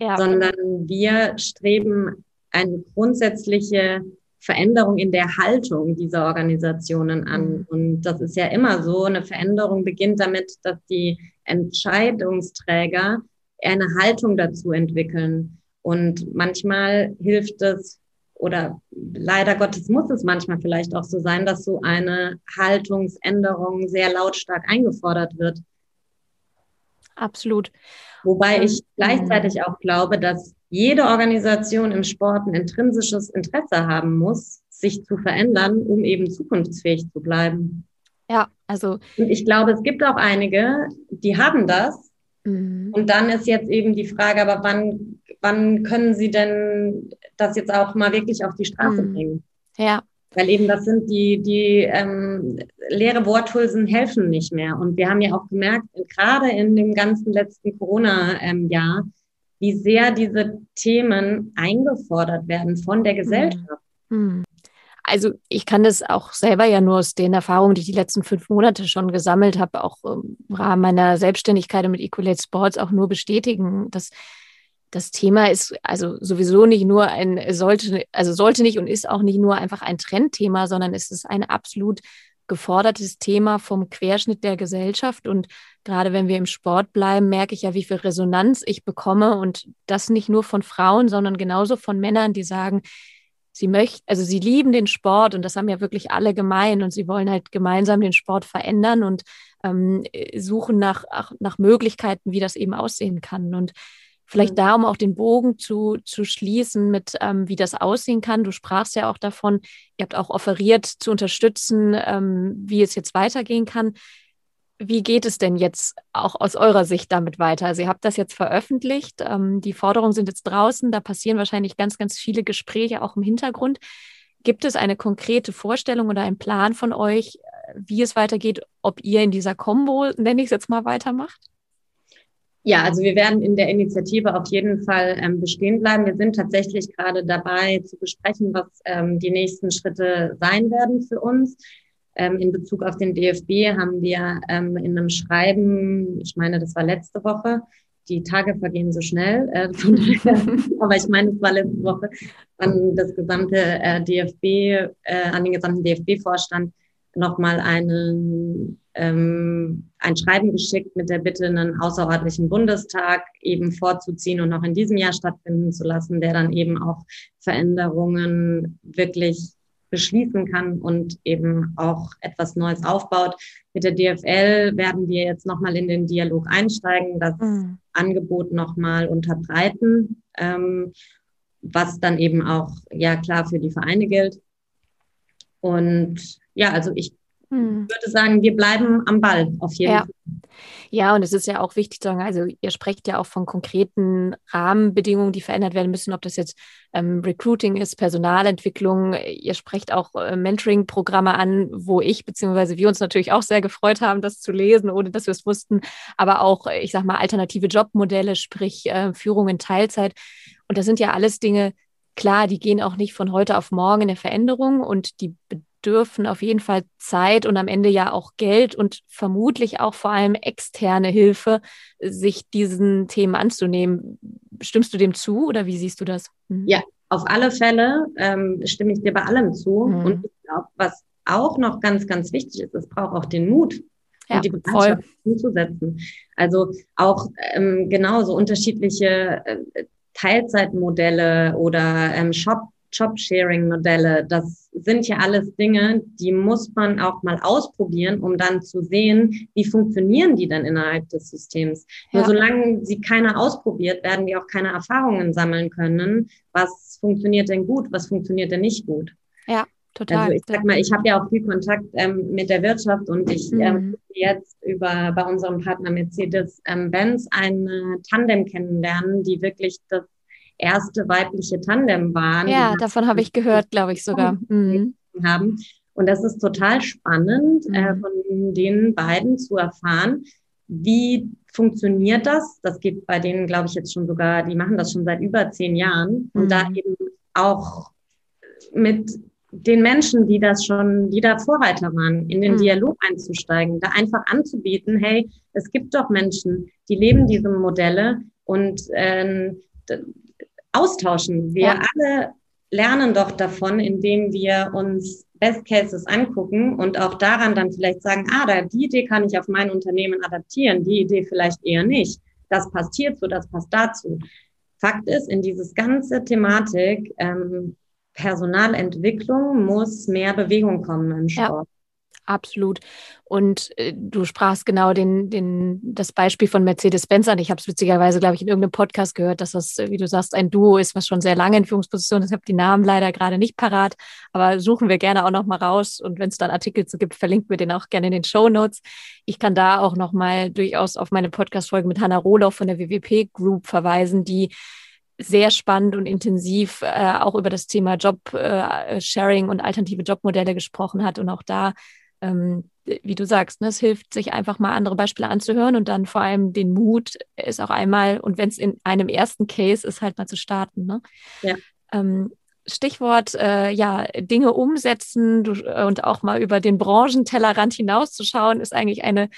ja. sondern wir streben eine grundsätzliche Veränderung in der Haltung dieser Organisationen an. Mhm. Und das ist ja immer so. Eine Veränderung beginnt damit, dass die Entscheidungsträger eine Haltung dazu entwickeln. Und manchmal hilft es, oder leider Gottes muss es manchmal vielleicht auch so sein, dass so eine Haltungsänderung sehr lautstark eingefordert wird. Absolut. Wobei ich gleichzeitig auch glaube, dass jede Organisation im Sport ein intrinsisches Interesse haben muss, sich zu verändern, um eben zukunftsfähig zu bleiben. Ja, also. Und ich glaube, es gibt auch einige, die haben das. Mhm. Und dann ist jetzt eben die Frage, aber wann wann können Sie denn das jetzt auch mal wirklich auf die Straße mhm. bringen? Ja. Weil eben das sind die, die ähm, leere Worthülsen helfen nicht mehr. Und wir haben ja auch gemerkt, gerade in dem ganzen letzten Corona-Jahr, wie sehr diese Themen eingefordert werden von der Gesellschaft. Mhm. Also ich kann das auch selber ja nur aus den Erfahrungen, die ich die letzten fünf Monate schon gesammelt habe, auch im Rahmen meiner Selbstständigkeit mit Ecolate Sports auch nur bestätigen, dass das Thema ist also sowieso nicht nur ein, sollte, also sollte nicht und ist auch nicht nur einfach ein Trendthema, sondern es ist ein absolut gefordertes Thema vom Querschnitt der Gesellschaft. Und gerade wenn wir im Sport bleiben, merke ich ja, wie viel Resonanz ich bekomme und das nicht nur von Frauen, sondern genauso von Männern, die sagen, sie möchten, also sie lieben den Sport und das haben ja wirklich alle gemein und sie wollen halt gemeinsam den Sport verändern und ähm, suchen nach, nach Möglichkeiten, wie das eben aussehen kann. Und Vielleicht mhm. da, um auch den Bogen zu, zu schließen mit, ähm, wie das aussehen kann. Du sprachst ja auch davon, ihr habt auch offeriert zu unterstützen, ähm, wie es jetzt weitergehen kann. Wie geht es denn jetzt auch aus eurer Sicht damit weiter? Also ihr habt das jetzt veröffentlicht, ähm, die Forderungen sind jetzt draußen, da passieren wahrscheinlich ganz, ganz viele Gespräche auch im Hintergrund. Gibt es eine konkrete Vorstellung oder einen Plan von euch, wie es weitergeht, ob ihr in dieser Combo, nenne ich es jetzt mal, weitermacht? Ja, also wir werden in der Initiative auf jeden Fall ähm, bestehen bleiben. Wir sind tatsächlich gerade dabei zu besprechen, was ähm, die nächsten Schritte sein werden für uns. Ähm, in Bezug auf den DFB haben wir ähm, in einem Schreiben, ich meine, das war letzte Woche, die Tage vergehen so schnell, äh, <laughs> aber ich meine, es war letzte Woche, an das gesamte äh, DFB, äh, an den gesamten DFB-Vorstand nochmal einen ähm, ein Schreiben geschickt mit der Bitte, einen außerordentlichen Bundestag eben vorzuziehen und noch in diesem Jahr stattfinden zu lassen, der dann eben auch Veränderungen wirklich beschließen kann und eben auch etwas Neues aufbaut. Mit der DFL werden wir jetzt nochmal in den Dialog einsteigen, das mhm. Angebot nochmal unterbreiten, ähm, was dann eben auch ja klar für die Vereine gilt. Und ja, also ich hm. würde sagen, wir bleiben am Ball auf jeden ja. Fall. Ja, und es ist ja auch wichtig zu sagen, also ihr sprecht ja auch von konkreten Rahmenbedingungen, die verändert werden müssen, ob das jetzt ähm, Recruiting ist, Personalentwicklung. Ihr sprecht auch äh, Mentoring-Programme an, wo ich beziehungsweise wir uns natürlich auch sehr gefreut haben, das zu lesen, ohne dass wir es wussten, aber auch, ich sag mal, alternative Jobmodelle, sprich äh, Führung in Teilzeit. Und das sind ja alles Dinge, klar, die gehen auch nicht von heute auf morgen in der Veränderung und die bedürfen auf jeden Fall Zeit und am Ende ja auch Geld und vermutlich auch vor allem externe Hilfe, sich diesen Themen anzunehmen. Stimmst du dem zu oder wie siehst du das? Mhm. Ja, auf alle Fälle ähm, stimme ich dir bei allem zu. Mhm. Und ich glaube, was auch noch ganz, ganz wichtig ist, es braucht auch den Mut, ja, und die Bereitschaft umzusetzen. Also auch ähm, genauso unterschiedliche äh, Teilzeitmodelle oder ähm, Shop Job-Sharing-Modelle, das sind ja alles Dinge, die muss man auch mal ausprobieren, um dann zu sehen, wie funktionieren die denn innerhalb des Systems. Ja. Nur solange sie keiner ausprobiert, werden wir auch keine Erfahrungen sammeln können. Was funktioniert denn gut, was funktioniert denn nicht gut? Ja. Total. Also ich sag mal, ich habe ja auch viel Kontakt ähm, mit der Wirtschaft und ich ähm, mhm. ähm, jetzt über bei unserem Partner Mercedes-Benz ähm, ein Tandem kennenlernen, die wirklich das erste weibliche Tandem waren. Ja, davon habe ich gehört, glaube ich sogar. <laughs> Mhm. Haben. Und das ist total spannend, äh, mhm. äh, von den beiden zu erfahren, wie funktioniert das? Das geht bei denen, glaube ich, jetzt schon sogar, die machen das schon seit über zehn Jahren. Und mhm. da eben auch mit den Menschen, die das schon, die da Vorreiter waren, in den mhm. Dialog einzusteigen, da einfach anzubieten, hey, es gibt doch Menschen, die leben diese Modelle und äh, austauschen. Wir ja. alle lernen doch davon, indem wir uns Best Cases angucken und auch daran dann vielleicht sagen, ah, da, die Idee kann ich auf mein Unternehmen adaptieren, die Idee vielleicht eher nicht. Das passt hierzu, das passt dazu. Fakt ist, in dieses ganze Thematik ähm, Personalentwicklung muss mehr Bewegung kommen im Sport. Ja. Absolut. Und äh, du sprachst genau den, den, das Beispiel von Mercedes-Benz an. Ich habe es witzigerweise, glaube ich, in irgendeinem Podcast gehört, dass das, wie du sagst, ein Duo ist, was schon sehr lange in Führungsposition ist. Ich habe die Namen leider gerade nicht parat, aber suchen wir gerne auch noch mal raus. Und wenn es dann Artikel zu gibt, verlinken wir den auch gerne in den Show Notes. Ich kann da auch noch mal durchaus auf meine Podcast-Folge mit Hanna Rohloff von der WWP Group verweisen, die sehr spannend und intensiv äh, auch über das Thema Job-Sharing äh, und alternative Jobmodelle gesprochen hat und auch da ähm, wie du sagst, ne, es hilft, sich einfach mal andere Beispiele anzuhören und dann vor allem den Mut ist auch einmal, und wenn es in einem ersten Case ist, halt mal zu starten. Ne? Ja. Ähm, Stichwort, äh, ja, Dinge umsetzen du, äh, und auch mal über den Branchentellerrand hinauszuschauen, ist eigentlich eine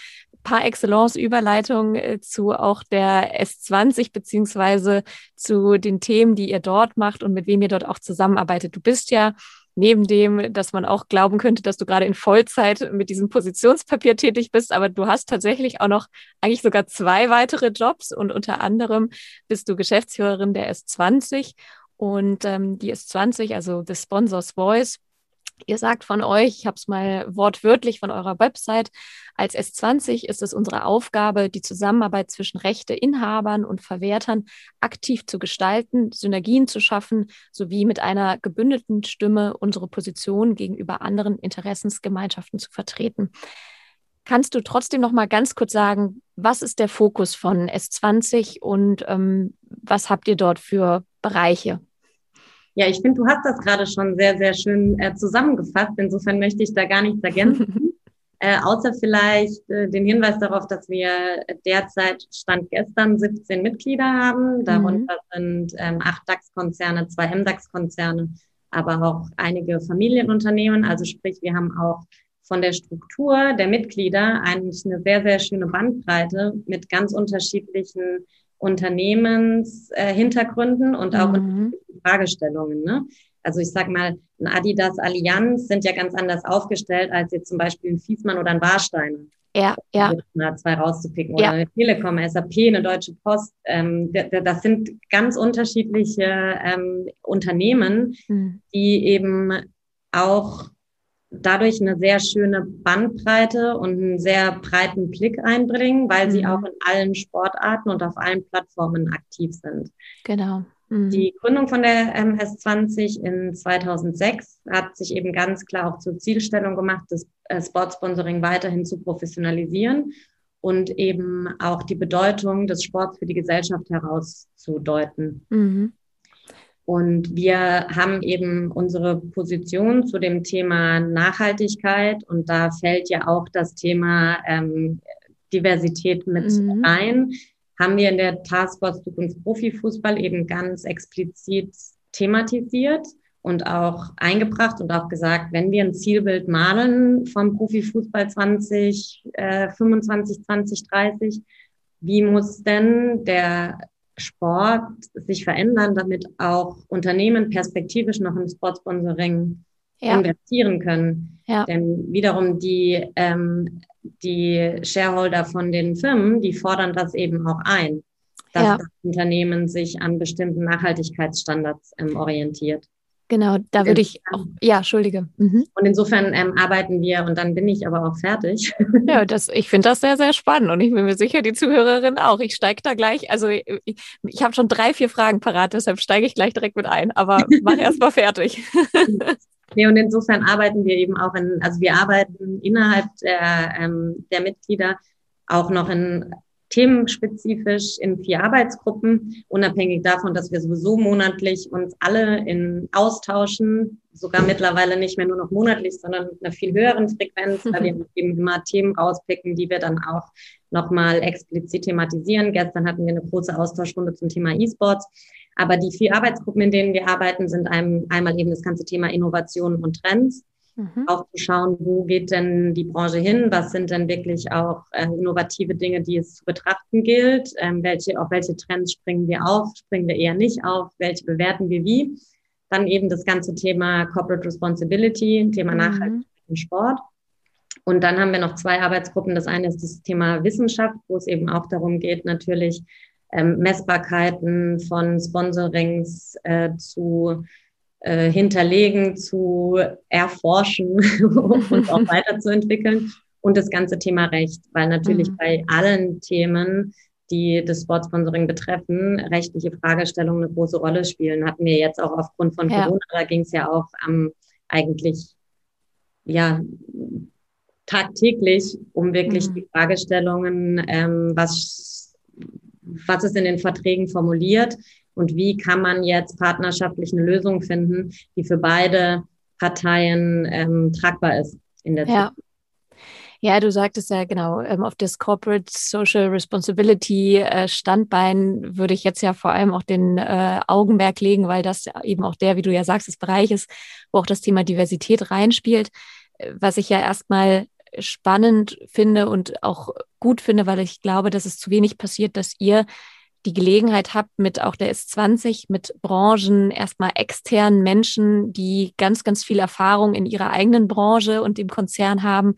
par excellence Überleitung äh, zu auch der S20 beziehungsweise zu den Themen, die ihr dort macht und mit wem ihr dort auch zusammenarbeitet. Du bist ja neben dem, dass man auch glauben könnte, dass du gerade in Vollzeit mit diesem Positionspapier tätig bist, aber du hast tatsächlich auch noch eigentlich sogar zwei weitere Jobs und unter anderem bist du Geschäftsführerin der S20 und ähm, die S20, also The Sponsors Voice, Ihr sagt von euch, ich habe es mal wortwörtlich von eurer Website, als S20 ist es unsere Aufgabe, die Zusammenarbeit zwischen Rechteinhabern und Verwertern aktiv zu gestalten, Synergien zu schaffen, sowie mit einer gebündelten Stimme unsere Position gegenüber anderen Interessensgemeinschaften zu vertreten. Kannst du trotzdem noch mal ganz kurz sagen, was ist der Fokus von S20 und ähm, was habt ihr dort für Bereiche? Ja, ich finde, du hast das gerade schon sehr, sehr schön äh, zusammengefasst. Insofern möchte ich da gar nichts ergänzen. <laughs> äh, außer vielleicht äh, den Hinweis darauf, dass wir derzeit Stand gestern 17 Mitglieder haben. Darunter mhm. sind ähm, acht DAX-Konzerne, zwei MDAX-Konzerne, aber auch einige Familienunternehmen. Also sprich, wir haben auch von der Struktur der Mitglieder eigentlich eine sehr, sehr schöne Bandbreite mit ganz unterschiedlichen Unternehmenshintergründen äh, und auch mhm. Fragestellungen. Ne? Also ich sag mal, ein Adidas Allianz sind ja ganz anders aufgestellt als jetzt zum Beispiel ein Fiesmann oder ein Warsteiner. Ja, ja. Mal zwei rauszupicken. Oder ja. eine Telekom, SAP, eine Deutsche Post. Ähm, das sind ganz unterschiedliche ähm, Unternehmen, mhm. die eben auch dadurch eine sehr schöne Bandbreite und einen sehr breiten Blick einbringen, weil mhm. sie auch in allen Sportarten und auf allen Plattformen aktiv sind. Genau. Mhm. Die Gründung von der MS20 in 2006 hat sich eben ganz klar auch zur Zielstellung gemacht, das äh, Sportsponsoring weiterhin zu professionalisieren und eben auch die Bedeutung des Sports für die Gesellschaft herauszudeuten. Mhm. Und wir haben eben unsere Position zu dem Thema Nachhaltigkeit und da fällt ja auch das Thema ähm, Diversität mit mhm. rein. Haben wir in der Taskforce Zukunft Profifußball eben ganz explizit thematisiert und auch eingebracht und auch gesagt, wenn wir ein Zielbild malen vom Profifußball 20, äh, 25, 20, 30, wie muss denn der Sport sich verändern, damit auch Unternehmen perspektivisch noch im Sportsponsoring ja. investieren können. Ja. Denn wiederum die, ähm, die Shareholder von den Firmen, die fordern das eben auch ein, dass ja. das Unternehmen sich an bestimmten Nachhaltigkeitsstandards ähm, orientiert. Genau, da würde ich auch, ja, Entschuldige. Mhm. Und insofern ähm, arbeiten wir und dann bin ich aber auch fertig. Ja, <laughs> das, ich finde das sehr, sehr spannend und ich bin mir sicher, die Zuhörerin auch. Ich steige da gleich, also ich, ich habe schon drei, vier Fragen parat, deshalb steige ich gleich direkt mit ein, aber mach erst mal fertig. <laughs> Nee, und insofern arbeiten wir eben auch in, also wir arbeiten innerhalb der, ähm, der Mitglieder auch noch in themenspezifisch in vier Arbeitsgruppen, unabhängig davon, dass wir sowieso monatlich uns alle in austauschen, sogar mittlerweile nicht mehr nur noch monatlich, sondern mit einer viel höheren Frequenz, weil wir <laughs> eben immer Themen rauspicken, die wir dann auch nochmal explizit thematisieren. Gestern hatten wir eine große Austauschrunde zum Thema E-Sports. Aber die vier Arbeitsgruppen, in denen wir arbeiten, sind einem, einmal eben das ganze Thema Innovation und Trends mhm. auch zu schauen, wo geht denn die Branche hin, was sind denn wirklich auch äh, innovative Dinge, die es zu betrachten gilt, ähm, welche, auf welche Trends springen wir auf, springen wir eher nicht auf, welche bewerten wir wie. Dann eben das ganze Thema Corporate Responsibility, Thema mhm. Nachhaltigkeit im Sport. Und dann haben wir noch zwei Arbeitsgruppen. Das eine ist das Thema Wissenschaft, wo es eben auch darum geht, natürlich ähm, Messbarkeiten von Sponsorings äh, zu äh, hinterlegen, zu erforschen <laughs> und auch weiterzuentwickeln. Und das ganze Thema Recht, weil natürlich mhm. bei allen Themen, die das Sportsponsoring betreffen, rechtliche Fragestellungen eine große Rolle spielen. Hatten wir jetzt auch aufgrund von ja. Corona, da ging es ja auch ähm, eigentlich ja tagtäglich um wirklich mhm. die Fragestellungen, ähm, was, was ist in den Verträgen formuliert, und wie kann man jetzt partnerschaftlich eine Lösung finden, die für beide Parteien ähm, tragbar ist in der ja. Zukunft. Ja, du sagtest ja genau, ähm, auf das Corporate Social Responsibility äh, Standbein würde ich jetzt ja vor allem auch den äh, Augenmerk legen, weil das eben auch der, wie du ja sagst, das Bereich ist, wo auch das Thema Diversität reinspielt. Äh, was ich ja erstmal spannend finde und auch gut finde, weil ich glaube, dass es zu wenig passiert, dass ihr die Gelegenheit habt, mit auch der S20, mit Branchen, erstmal externen Menschen, die ganz, ganz viel Erfahrung in ihrer eigenen Branche und dem Konzern haben,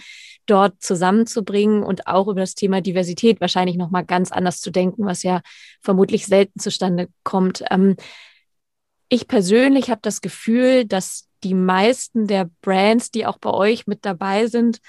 dort zusammenzubringen und auch über das Thema Diversität wahrscheinlich nochmal ganz anders zu denken, was ja vermutlich selten zustande kommt. Ähm, ich persönlich habe das Gefühl, dass die meisten der Brands, die auch bei euch mit dabei sind,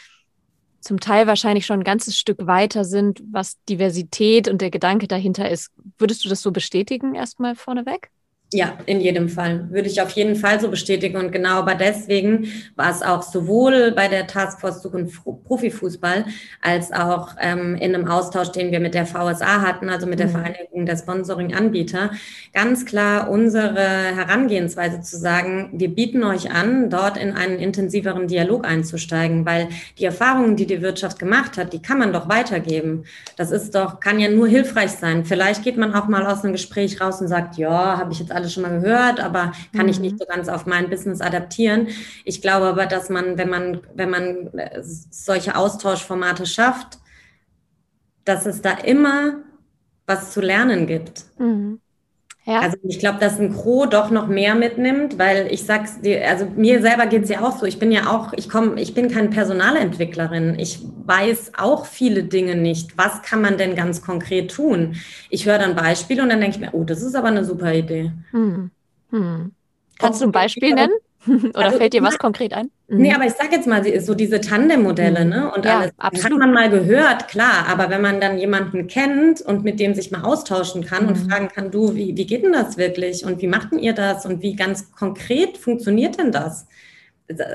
zum Teil wahrscheinlich schon ein ganzes Stück weiter sind, was Diversität und der Gedanke dahinter ist. Würdest du das so bestätigen, erstmal vorneweg? Ja, in jedem Fall. Würde ich auf jeden Fall so bestätigen. Und genau aber deswegen war es auch sowohl bei der Taskforce Zukunft Profifußball als auch ähm, in einem Austausch, den wir mit der VSA hatten, also mit der mhm. Vereinigung der Sponsoring-Anbieter, ganz klar unsere Herangehensweise zu sagen, wir bieten euch an, dort in einen intensiveren Dialog einzusteigen, weil die Erfahrungen, die die Wirtschaft gemacht hat, die kann man doch weitergeben. Das ist doch, kann ja nur hilfreich sein. Vielleicht geht man auch mal aus einem Gespräch raus und sagt, ja, habe ich jetzt alles schon mal gehört, aber kann ich nicht mhm. so ganz auf mein Business adaptieren. Ich glaube aber, dass man, wenn man, wenn man äh, solche Austauschformate schafft, dass es da immer was zu lernen gibt. Mhm. Ja. Also ich glaube, dass ein Gro doch noch mehr mitnimmt, weil ich sag's dir, also mir selber geht's ja auch so. Ich bin ja auch, ich komme, ich bin keine Personalentwicklerin. Ich weiß auch viele Dinge nicht. Was kann man denn ganz konkret tun? Ich höre dann Beispiele und dann denke ich mir, oh, das ist aber eine super Idee. Hm. Hm. Kannst du ein Beispiel nennen? <laughs> Oder also, fällt dir was konkret ein? Mhm. Nee, aber ich sage jetzt mal, so diese Tandem-Modelle, mhm. ne? Und ja, alles absolut. hat man mal gehört, klar, aber wenn man dann jemanden kennt und mit dem sich mal austauschen kann mhm. und fragen kann, du, wie, wie geht denn das wirklich? Und wie macht denn ihr das? Und wie ganz konkret funktioniert denn das?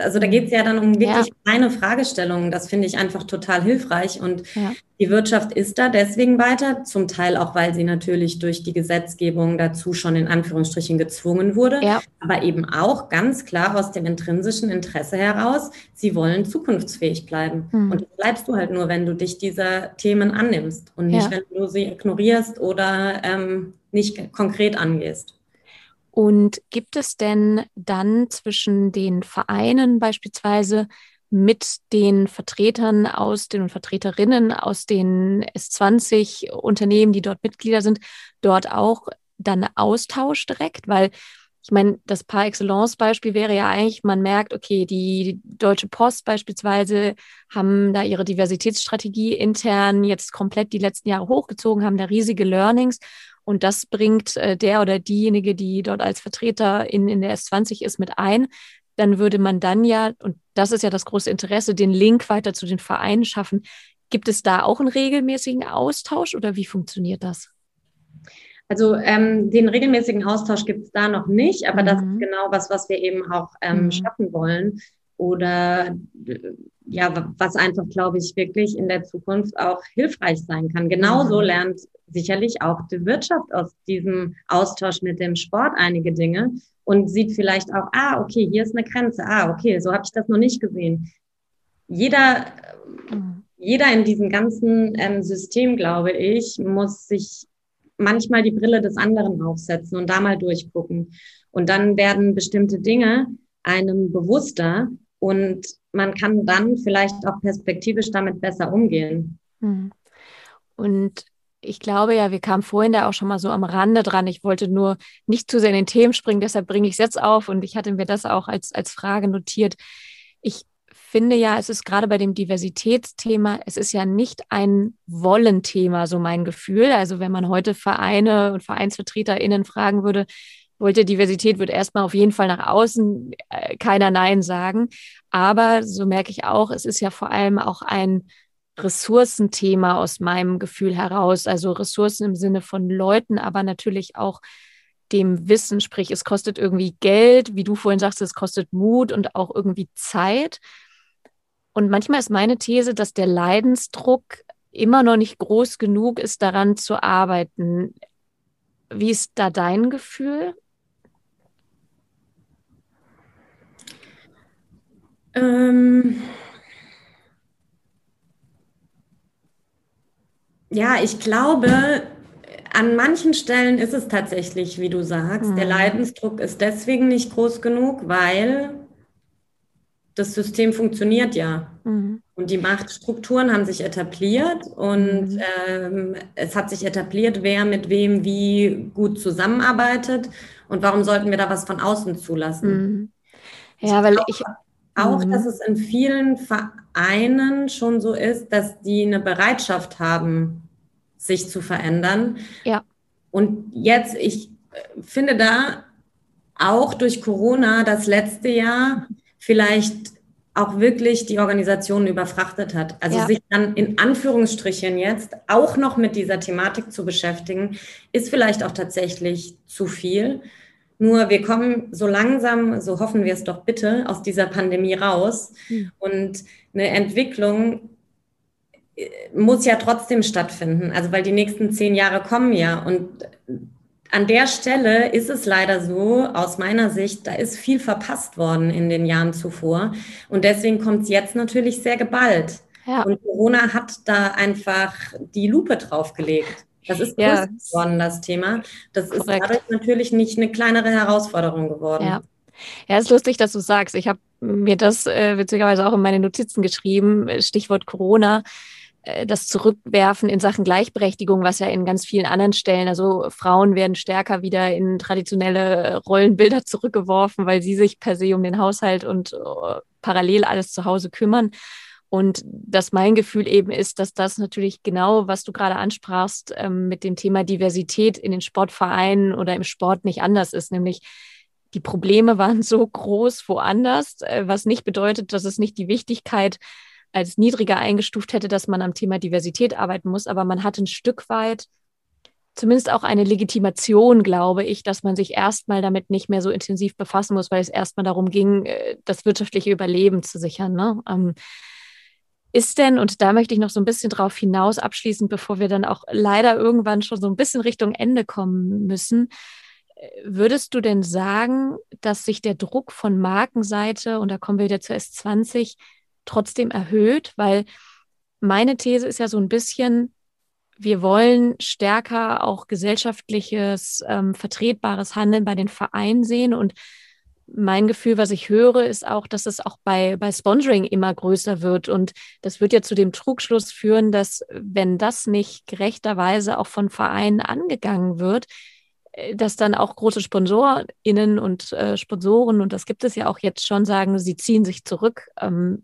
Also da geht es ja dann um wirklich ja. kleine Fragestellungen. Das finde ich einfach total hilfreich. Und ja. die Wirtschaft ist da deswegen weiter, zum Teil auch, weil sie natürlich durch die Gesetzgebung dazu schon in Anführungsstrichen gezwungen wurde, ja. aber eben auch ganz klar aus dem intrinsischen Interesse heraus, sie wollen zukunftsfähig bleiben. Mhm. Und das bleibst du halt nur, wenn du dich dieser Themen annimmst und nicht, wenn du sie ignorierst oder ähm, nicht konkret angehst. Und gibt es denn dann zwischen den Vereinen beispielsweise mit den Vertretern aus den und Vertreterinnen aus den S20 Unternehmen, die dort Mitglieder sind, dort auch dann Austausch direkt? Weil ich meine, das Par Excellence Beispiel wäre ja eigentlich, man merkt, okay, die Deutsche Post beispielsweise haben da ihre Diversitätsstrategie intern jetzt komplett die letzten Jahre hochgezogen, haben da riesige Learnings und das bringt äh, der oder diejenige, die dort als Vertreter in, in der S20 ist, mit ein. Dann würde man dann ja, und das ist ja das große Interesse, den Link weiter zu den Vereinen schaffen. Gibt es da auch einen regelmäßigen Austausch oder wie funktioniert das? Also ähm, den regelmäßigen Austausch gibt es da noch nicht, aber mhm. das ist mhm. genau was, was wir eben auch ähm, mhm. schaffen wollen. Oder ja, was einfach, glaube ich, wirklich in der Zukunft auch hilfreich sein kann. Genauso mhm. lernt sicherlich auch die Wirtschaft aus diesem Austausch mit dem Sport einige Dinge und sieht vielleicht auch, ah, okay, hier ist eine Grenze, ah, okay, so habe ich das noch nicht gesehen. Jeder, jeder in diesem ganzen ähm, System, glaube ich, muss sich manchmal die Brille des anderen aufsetzen und da mal durchgucken. Und dann werden bestimmte Dinge einem bewusster und man kann dann vielleicht auch perspektivisch damit besser umgehen. Hm. Und ich glaube ja, wir kamen vorhin da auch schon mal so am Rande dran. Ich wollte nur nicht zu sehr in den Themen springen, deshalb bringe ich es jetzt auf und ich hatte mir das auch als, als Frage notiert. Ich finde ja, es ist gerade bei dem Diversitätsthema, es ist ja nicht ein Wollenthema, so mein Gefühl. Also wenn man heute Vereine und VereinsvertreterInnen fragen würde, wollt ihr Diversität, wird erstmal auf jeden Fall nach außen äh, keiner Nein sagen. Aber so merke ich auch, es ist ja vor allem auch ein Ressourcenthema aus meinem Gefühl heraus. Also Ressourcen im Sinne von Leuten, aber natürlich auch dem Wissen, sprich, es kostet irgendwie Geld, wie du vorhin sagst, es kostet Mut und auch irgendwie Zeit. Und manchmal ist meine These, dass der Leidensdruck immer noch nicht groß genug ist, daran zu arbeiten. Wie ist da dein Gefühl? Ähm Ja, ich glaube, an manchen Stellen ist es tatsächlich, wie du sagst, mhm. der Leidensdruck ist deswegen nicht groß genug, weil das System funktioniert ja. Mhm. Und die Machtstrukturen haben sich etabliert und mhm. ähm, es hat sich etabliert, wer mit wem wie gut zusammenarbeitet und warum sollten wir da was von außen zulassen. Mhm. Ja, weil ich. Auch, mhm. dass es in vielen Vereinen schon so ist, dass die eine Bereitschaft haben, sich zu verändern. Ja. Und jetzt, ich finde da auch durch Corona das letzte Jahr vielleicht auch wirklich die Organisation überfrachtet hat. Also ja. sich dann in Anführungsstrichen jetzt auch noch mit dieser Thematik zu beschäftigen, ist vielleicht auch tatsächlich zu viel. Nur wir kommen so langsam, so hoffen wir es doch bitte, aus dieser Pandemie raus. Mhm. Und eine Entwicklung muss ja trotzdem stattfinden. Also weil die nächsten zehn Jahre kommen ja. Und an der Stelle ist es leider so, aus meiner Sicht, da ist viel verpasst worden in den Jahren zuvor. Und deswegen kommt es jetzt natürlich sehr geballt. Ja. Und Corona hat da einfach die Lupe draufgelegt. Das ist größer ja. geworden, das Thema. Das Korrekt. ist dadurch natürlich nicht eine kleinere Herausforderung geworden. Ja. Ja, ist lustig, dass du sagst. Ich habe mir das äh, witzigerweise auch in meine Notizen geschrieben, Stichwort Corona. Äh, das Zurückwerfen in Sachen Gleichberechtigung, was ja in ganz vielen anderen Stellen, also Frauen werden stärker wieder in traditionelle Rollenbilder zurückgeworfen, weil sie sich per se um den Haushalt und uh, parallel alles zu Hause kümmern. Und dass mein Gefühl eben ist, dass das natürlich genau, was du gerade ansprachst, ähm, mit dem Thema Diversität in den Sportvereinen oder im Sport nicht anders ist, nämlich die Probleme <laughs> waren so groß woanders, äh, was nicht bedeutet, dass es nicht die Wichtigkeit als niedriger eingestuft hätte, dass man am Thema Diversität arbeiten muss, aber man hat ein Stück weit zumindest auch eine Legitimation, glaube ich, dass man sich erstmal damit nicht mehr so intensiv befassen muss, weil es erstmal darum ging, äh, das wirtschaftliche Überleben zu sichern. Ne? Ist denn, und da möchte ich noch so ein bisschen drauf hinaus abschließend, bevor wir dann auch leider irgendwann schon so ein bisschen Richtung Ende kommen müssen, äh, würdest du denn sagen, dass sich der Druck von Markenseite, und da kommen wir wieder zur S20, trotzdem erhöht? Weil meine These ist ja so ein bisschen, wir wollen stärker auch gesellschaftliches, ähm, vertretbares Handeln bei den Vereinen sehen. Und mein Gefühl, was ich höre, ist auch, dass es auch bei, bei Sponsoring immer größer wird. Und das wird ja zu dem Trugschluss führen, dass wenn das nicht gerechterweise auch von Vereinen angegangen wird, äh, dass dann auch große SponsorInnen und äh, Sponsoren, und das gibt es ja auch jetzt schon, sagen, sie ziehen sich zurück. Ähm,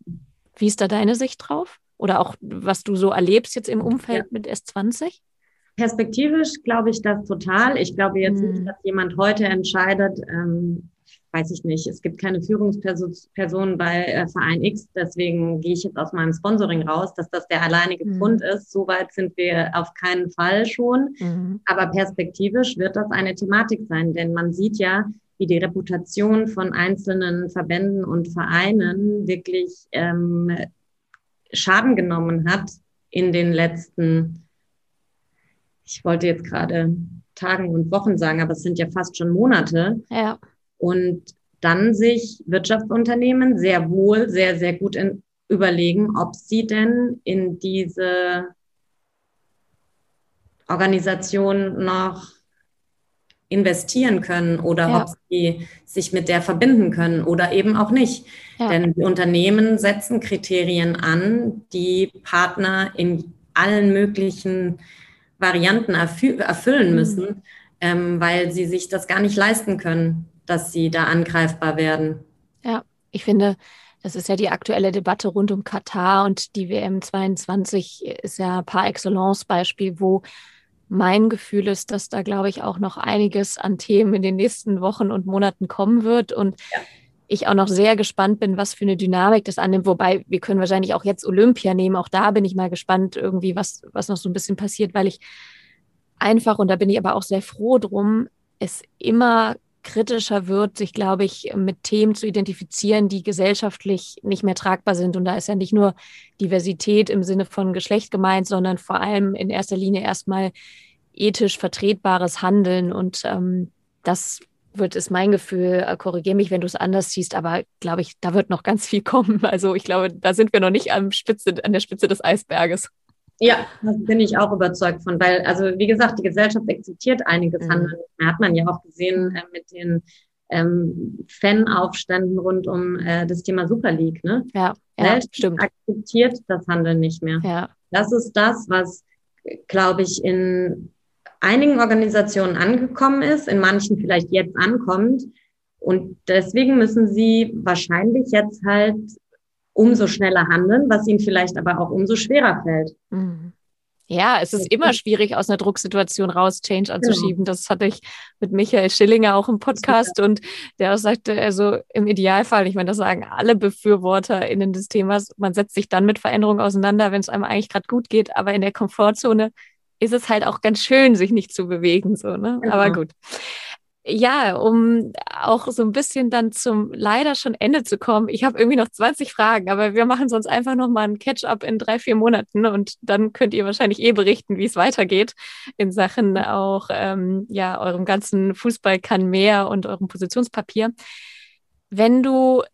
wie ist da deine Sicht drauf? Oder auch, was du so erlebst jetzt im Umfeld ja. mit S20? Perspektivisch glaube ich das total. Ich glaube jetzt hm. nicht, dass jemand heute entscheidet, ähm, weiß ich nicht, es gibt keine Führungsperson bei äh, Verein X, deswegen gehe ich jetzt aus meinem Sponsoring raus, dass das der alleinige mhm. Grund ist. Soweit sind wir auf keinen Fall schon. Mhm. Aber perspektivisch wird das eine Thematik sein, denn man sieht ja, wie die Reputation von einzelnen Verbänden und Vereinen wirklich ähm, Schaden genommen hat in den letzten, ich wollte jetzt gerade Tagen und Wochen sagen, aber es sind ja fast schon Monate. Ja. Und dann sich Wirtschaftsunternehmen sehr wohl, sehr, sehr gut in, überlegen, ob sie denn in diese Organisation noch investieren können oder ja. ob sie sich mit der verbinden können oder eben auch nicht. Ja. Denn die Unternehmen setzen Kriterien an, die Partner in allen möglichen Varianten erfü erfüllen mhm. müssen, mhm. ähm, weil sie sich das gar nicht leisten können, dass sie da angreifbar werden. Ja, ich finde, das ist ja die aktuelle Debatte rund um Katar und die WM 22 ist ja par excellence Beispiel, wo mein Gefühl ist, dass da, glaube ich, auch noch einiges an Themen in den nächsten Wochen und Monaten kommen wird. Und ja. ich auch noch sehr gespannt bin, was für eine Dynamik das annimmt. Wobei wir können wahrscheinlich auch jetzt Olympia nehmen. Auch da bin ich mal gespannt, irgendwie, was, was noch so ein bisschen passiert, weil ich einfach, und da bin ich aber auch sehr froh drum, es immer kritischer wird, sich, glaube ich, mit Themen zu identifizieren, die gesellschaftlich nicht mehr tragbar sind. Und da ist ja nicht nur Diversität im Sinne von Geschlecht gemeint, sondern vor allem in erster Linie erstmal ethisch vertretbares Handeln. Und ähm, das wird, ist mein Gefühl, äh, korrigiere mich, wenn du es anders siehst, aber glaube ich, da wird noch ganz viel kommen. Also ich glaube, da sind wir noch nicht am Spitze, an der Spitze des Eisberges. Ja, das bin ich auch überzeugt von, weil, also wie gesagt, die Gesellschaft akzeptiert einiges mhm. Handeln. Hat man ja auch gesehen äh, mit den ähm, Fanaufständen rund um äh, das Thema Super League. Ne? Ja, ja stimmt. akzeptiert das Handeln nicht mehr. Ja. Das ist das, was, glaube ich, in einigen Organisationen angekommen ist, in manchen vielleicht jetzt ankommt. Und deswegen müssen sie wahrscheinlich jetzt halt umso schneller handeln, was ihnen vielleicht aber auch umso schwerer fällt. Mhm. Ja, es ist immer schwierig, aus einer Drucksituation raus Change anzuschieben. Genau. Das hatte ich mit Michael Schillinger auch im Podcast und der auch sagte, also im Idealfall, ich meine, das sagen alle BefürworterInnen des Themas, man setzt sich dann mit Veränderungen auseinander, wenn es einem eigentlich gerade gut geht, aber in der Komfortzone ist es halt auch ganz schön, sich nicht zu bewegen, so, ne? Genau. Aber gut ja, um auch so ein bisschen dann zum leider schon Ende zu kommen. Ich habe irgendwie noch 20 Fragen, aber wir machen sonst einfach noch mal ein Catch-up in drei, vier Monaten und dann könnt ihr wahrscheinlich eh berichten, wie es weitergeht in Sachen auch ähm, ja eurem ganzen Fußball kann mehr und eurem Positionspapier. Wenn du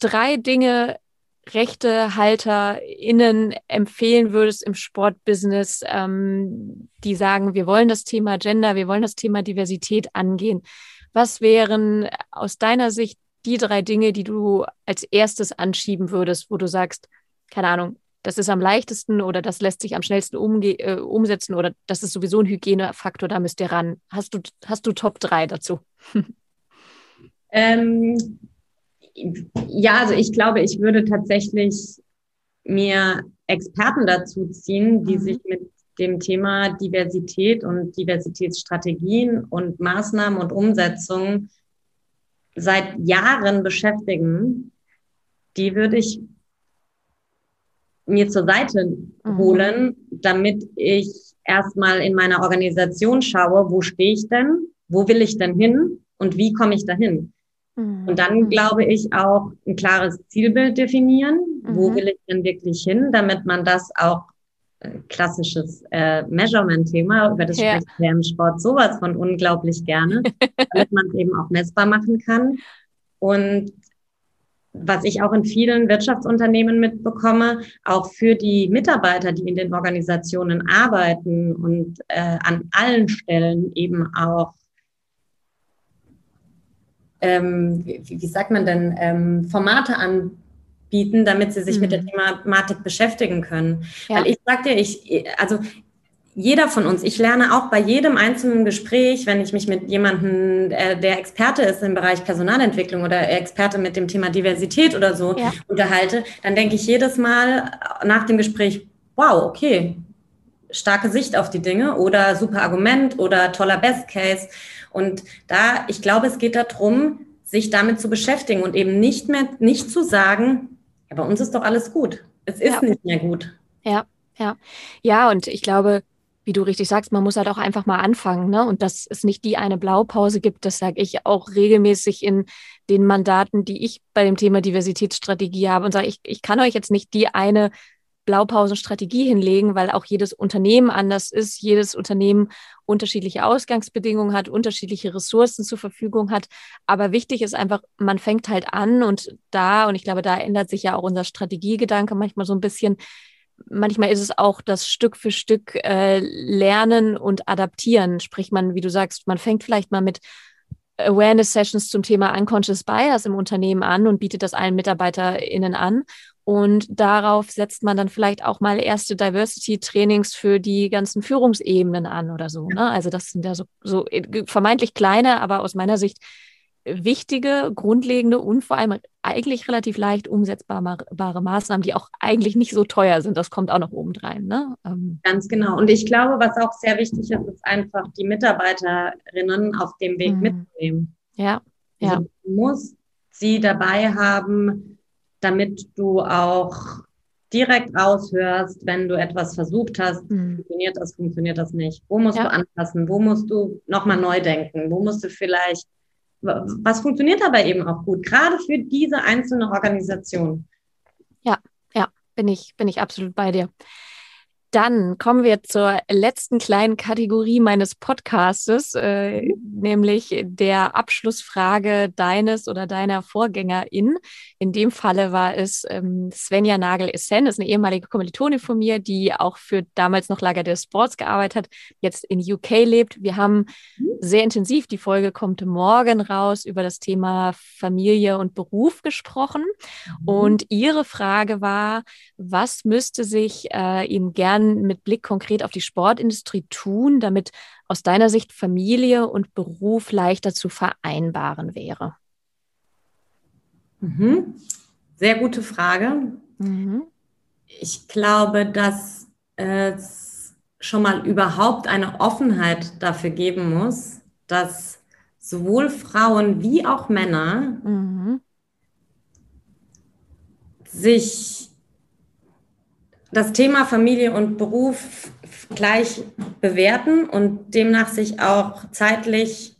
drei Dinge RechtehalterInnen empfehlen würdest im Sportbusiness, ähm, die sagen, wir wollen das Thema Gender, wir wollen das Thema Diversität angehen? Was wären aus deiner Sicht die drei Dinge, die du als erstes anschieben würdest, wo du sagst, keine Ahnung, das ist am leichtesten oder das lässt sich am schnellsten äh, umsetzen oder das ist sowieso ein Hygienefaktor, da müsst ihr ran. Hast du, hast du Top 3 dazu? <laughs> Ähm, ja, also ich glaube, ich würde tatsächlich mir Experten dazu ziehen, die mhm. sich mit dem Thema Diversität und Diversitätsstrategien und Maßnahmen und Umsetzung seit Jahren beschäftigen. Die würde ich mir zur Seite mhm. holen, damit ich erstmal in meiner Organisation schaue, wo stehe ich denn, wo will ich denn hin und wie komme ich dahin. Mhm. Und dann glaube ich auch ein klares Zielbild definieren, mhm. wo will ich denn wirklich hin, damit man das auch äh, klassisches äh, Measurement-Thema, über das ja. spricht der im Sport sowas von unglaublich gerne, <laughs> damit man es eben auch messbar machen kann. Und was ich auch in vielen Wirtschaftsunternehmen mitbekomme, auch für die Mitarbeiter, die in den Organisationen arbeiten und äh, an allen Stellen eben auch, ähm, wie, wie, sagt man denn, ähm, Formate anbieten, damit sie sich mhm. mit der mhm. Thematik beschäftigen können. Ja. Weil ich sagte, ich, also jeder von uns, ich lerne auch bei jedem einzelnen Gespräch, wenn ich mich mit jemandem, äh, der Experte ist im Bereich Personalentwicklung oder Experte mit dem Thema Diversität oder so ja. unterhalte, dann denke ich jedes Mal nach dem Gespräch, wow, okay, starke Sicht auf die Dinge oder super Argument oder toller Best Case. Und da, ich glaube, es geht darum, sich damit zu beschäftigen und eben nicht mehr, nicht zu sagen, ja, bei uns ist doch alles gut. Es ist ja. nicht mehr gut. Ja, ja. Ja, und ich glaube, wie du richtig sagst, man muss halt auch einfach mal anfangen. Ne? Und dass es nicht die eine Blaupause gibt, das sage ich auch regelmäßig in den Mandaten, die ich bei dem Thema Diversitätsstrategie habe und sage, ich, ich kann euch jetzt nicht die eine Blaupausenstrategie hinlegen, weil auch jedes Unternehmen anders ist, jedes Unternehmen unterschiedliche Ausgangsbedingungen hat, unterschiedliche Ressourcen zur Verfügung hat. Aber wichtig ist einfach, man fängt halt an und da, und ich glaube, da ändert sich ja auch unser Strategiegedanke manchmal so ein bisschen, manchmal ist es auch das Stück für Stück äh, lernen und adaptieren. Sprich, man, wie du sagst, man fängt vielleicht mal mit Awareness-Sessions zum Thema Unconscious Bias im Unternehmen an und bietet das allen MitarbeiterInnen an. Und darauf setzt man dann vielleicht auch mal erste Diversity-Trainings für die ganzen Führungsebenen an oder so. Ne? Also das sind ja so, so äh, vermeintlich kleine, aber aus meiner Sicht wichtige, grundlegende und vor allem eigentlich relativ leicht umsetzbare Maßnahmen, die auch eigentlich nicht so teuer sind. Das kommt auch noch obendrein. Ne? Ähm. Ganz genau. Und ich glaube, was auch sehr wichtig ist, ist einfach die Mitarbeiterinnen auf dem Weg mhm. mitzunehmen. Ja, ja. Also du musst sie dabei haben, damit du auch direkt raushörst, wenn du etwas versucht hast, mhm. funktioniert das, funktioniert das nicht. Wo musst ja. du anpassen? Wo musst du nochmal neu denken? Wo musst du vielleicht was funktioniert aber eben auch gut, gerade für diese einzelne Organisation. Ja, ja, bin ich, bin ich absolut bei dir. Dann kommen wir zur letzten kleinen Kategorie meines Podcastes, äh, nämlich der Abschlussfrage deines oder deiner Vorgängerin. In dem Falle war es ähm, Svenja Nagel-Essen, ist eine ehemalige Kommilitonin von mir, die auch für damals noch Lager des Sports gearbeitet hat, jetzt in UK lebt. Wir haben sehr intensiv, die Folge kommt morgen raus, über das Thema Familie und Beruf gesprochen. Mhm. Und ihre Frage war, was müsste sich äh, ihm gerne gern mit Blick konkret auf die Sportindustrie tun, damit aus deiner Sicht Familie und Beruf leichter zu vereinbaren wäre? Mhm. Sehr gute Frage. Mhm. Ich glaube, dass es schon mal überhaupt eine Offenheit dafür geben muss, dass sowohl Frauen wie auch Männer mhm. sich das Thema Familie und Beruf gleich bewerten und demnach sich auch zeitlich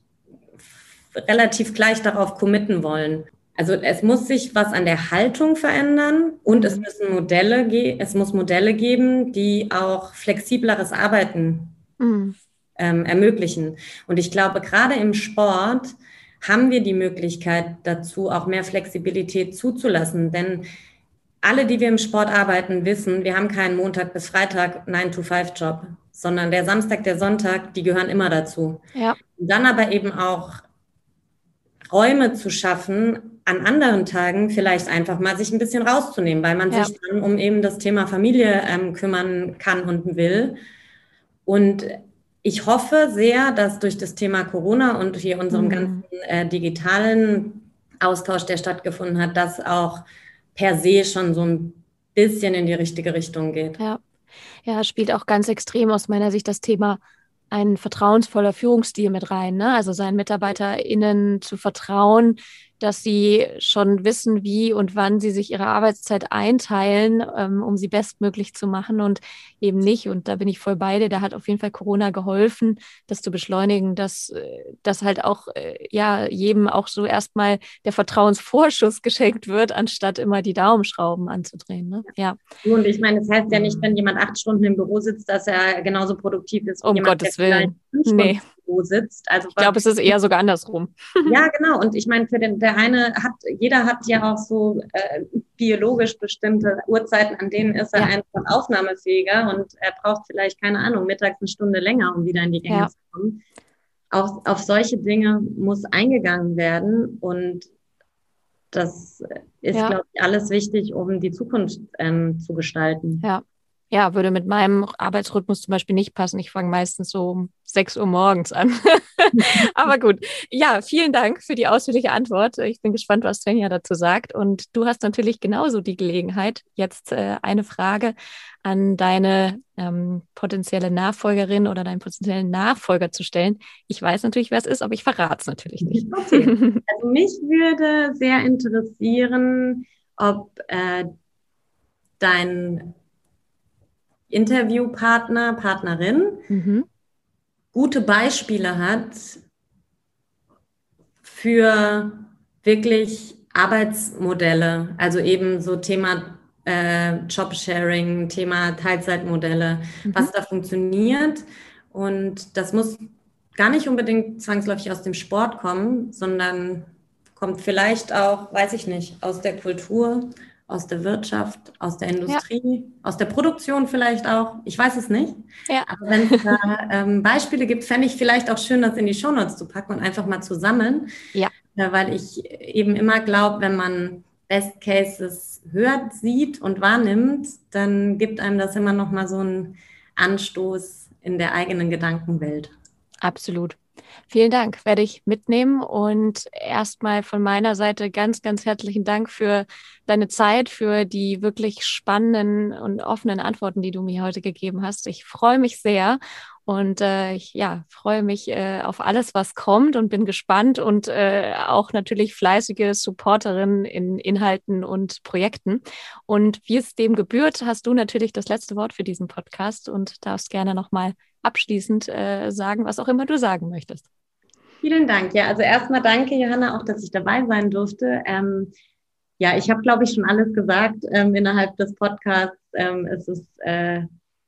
relativ gleich darauf committen wollen. Also es muss sich was an der Haltung verändern und es müssen Modelle, es muss Modelle geben, die auch flexibleres Arbeiten mhm. ähm, ermöglichen. Und ich glaube, gerade im Sport haben wir die Möglichkeit dazu, auch mehr Flexibilität zuzulassen. Denn alle, die wir im Sport arbeiten, wissen, wir haben keinen Montag bis Freitag 9-to-5-Job, sondern der Samstag, der Sonntag, die gehören immer dazu. Ja. Und dann aber eben auch Räume zu schaffen, an anderen Tagen vielleicht einfach mal sich ein bisschen rauszunehmen, weil man ja. sich dann um eben das Thema Familie ähm, kümmern kann und will. Und ich hoffe sehr, dass durch das Thema Corona und hier unserem mhm. ganzen äh, digitalen Austausch, der stattgefunden hat, dass auch per se schon so ein bisschen in die richtige Richtung geht. Ja. Ja, spielt auch ganz extrem aus meiner Sicht das Thema ein vertrauensvoller Führungsstil mit rein. Ne? Also seinen MitarbeiterInnen zu vertrauen, dass sie schon wissen, wie und wann sie sich ihre Arbeitszeit einteilen, ähm, um sie bestmöglich zu machen und eben nicht. Und da bin ich voll bei dir. Da hat auf jeden Fall Corona geholfen, das zu beschleunigen, dass, äh, dass halt auch äh, ja jedem auch so erstmal der Vertrauensvorschuss <laughs> geschenkt wird, anstatt immer die Daumenschrauben anzudrehen. Ne? Ja. Und ich meine, das heißt ja nicht, wenn jemand acht Stunden im Büro sitzt, dass er genauso produktiv ist. Um jemand, Gottes Willen. Nee. Büro sitzt. Also ich glaube, es ist eher sogar andersrum. <laughs> Ja, <laughs> genau. Und ich meine, für den der eine hat, jeder hat ja auch so äh, biologisch bestimmte Uhrzeiten, an denen ist er ja. einfach aufnahmefähiger und er braucht vielleicht keine Ahnung mittags eine Stunde länger, um wieder in die Gänge ja. zu kommen. Auf, auf solche Dinge muss eingegangen werden und das ist, ja. glaube ich, alles wichtig, um die Zukunft ähm, zu gestalten. Ja, ja, würde mit meinem Arbeitsrhythmus zum Beispiel nicht passen. Ich fange meistens so um 6 Uhr morgens an. <laughs> Aber gut. Ja, vielen Dank für die ausführliche Antwort. Ich bin gespannt, was Svenja dazu sagt. Und du hast natürlich genauso die Gelegenheit, jetzt äh, eine Frage an deine ähm, potenzielle Nachfolgerin oder deinen potenziellen Nachfolger zu stellen. Ich weiß natürlich, wer es ist, aber ich verrate es natürlich nicht. <laughs> Okay. Also mich würde sehr interessieren, ob äh, dein Interviewpartner, Partnerin mhm. Gute Beispiele hat für wirklich Arbeitsmodelle, also eben so Thema äh, Jobsharing, Thema Teilzeitmodelle, mhm. was da funktioniert. Und das muss gar nicht unbedingt zwangsläufig aus dem Sport kommen, sondern kommt vielleicht auch, weiß ich nicht, aus der Kultur, aus der Wirtschaft, aus der Industrie, ja. aus der Produktion vielleicht auch. Ich weiß es nicht. Ja. Aber wenn es da ähm, Beispiele gibt, fände ich vielleicht auch schön, das in die Shownotes zu packen und einfach mal zu sammeln. Ja. Äh, weil ich eben immer glaube, wenn man Best Cases hört, sieht und wahrnimmt, dann gibt einem das immer noch mal so einen Anstoß in der eigenen Gedankenwelt. Absolut. Vielen Dank, werde ich mitnehmen. Und erstmal von meiner Seite ganz, ganz herzlichen Dank für deine Zeit, für die wirklich spannenden und offenen Antworten, die du mir heute gegeben hast. Ich freue mich sehr und äh, ich ja, freue mich äh, auf alles, was kommt und bin gespannt und äh, auch natürlich fleißige Supporterin in Inhalten und Projekten. Und wie es dem gebührt, hast du natürlich das letzte Wort für diesen Podcast und darfst gerne nochmal abschließend äh, sagen, was auch immer du sagen möchtest. Vielen Dank. Ja, also erstmal danke, Johanna, auch, dass ich dabei sein durfte. Ähm, ja, ich habe, glaube ich, schon alles gesagt ähm, innerhalb des Podcasts. Ähm, es ist äh,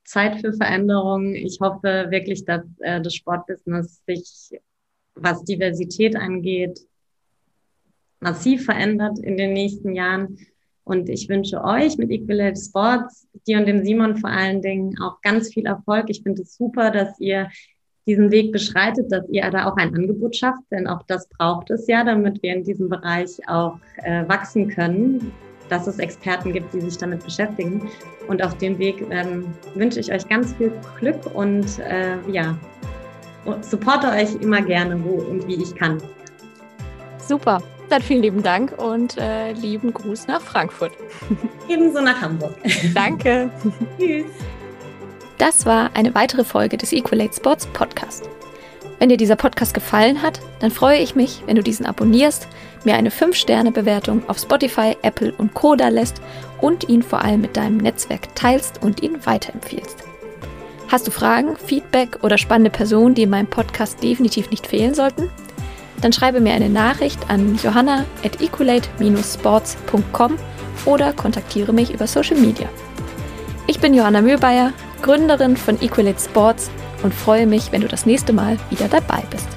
Zeit für Veränderung. Ich hoffe wirklich, dass äh, das Sportbusiness sich, was Diversität angeht, massiv verändert in den nächsten Jahren. Und ich wünsche euch mit Equalate Sports, dir und dem Simon vor allen Dingen auch ganz viel Erfolg. Ich finde es super, dass ihr diesen Weg beschreitet, dass ihr da auch ein Angebot schafft, denn auch das braucht es ja, damit wir in diesem Bereich auch äh, wachsen können, dass es Experten gibt, die sich damit beschäftigen. Und auf dem Weg ähm, wünsche ich euch ganz viel Glück und äh, ja, supporte euch immer gerne, wo und wie ich kann. Super. Dann vielen lieben Dank und äh, lieben Gruß nach Frankfurt. Ebenso nach Hamburg. Danke. <laughs> Tschüss. Das war eine weitere Folge des Equalate Sports Podcast. Wenn dir dieser Podcast gefallen hat, dann freue ich mich, wenn du diesen abonnierst, mir eine 5-Sterne-Bewertung auf Spotify, Apple und Koda lässt und ihn vor allem mit deinem Netzwerk teilst und ihn weiterempfiehlst. Hast du Fragen, Feedback oder spannende Personen, die in meinem Podcast definitiv nicht fehlen sollten? dann schreibe mir eine Nachricht an johanna at equalate-sports.com oder kontaktiere mich über Social Media. Ich bin Johanna Mühlbayer, Gründerin von Equalate Sports und freue mich, wenn du das nächste Mal wieder dabei bist.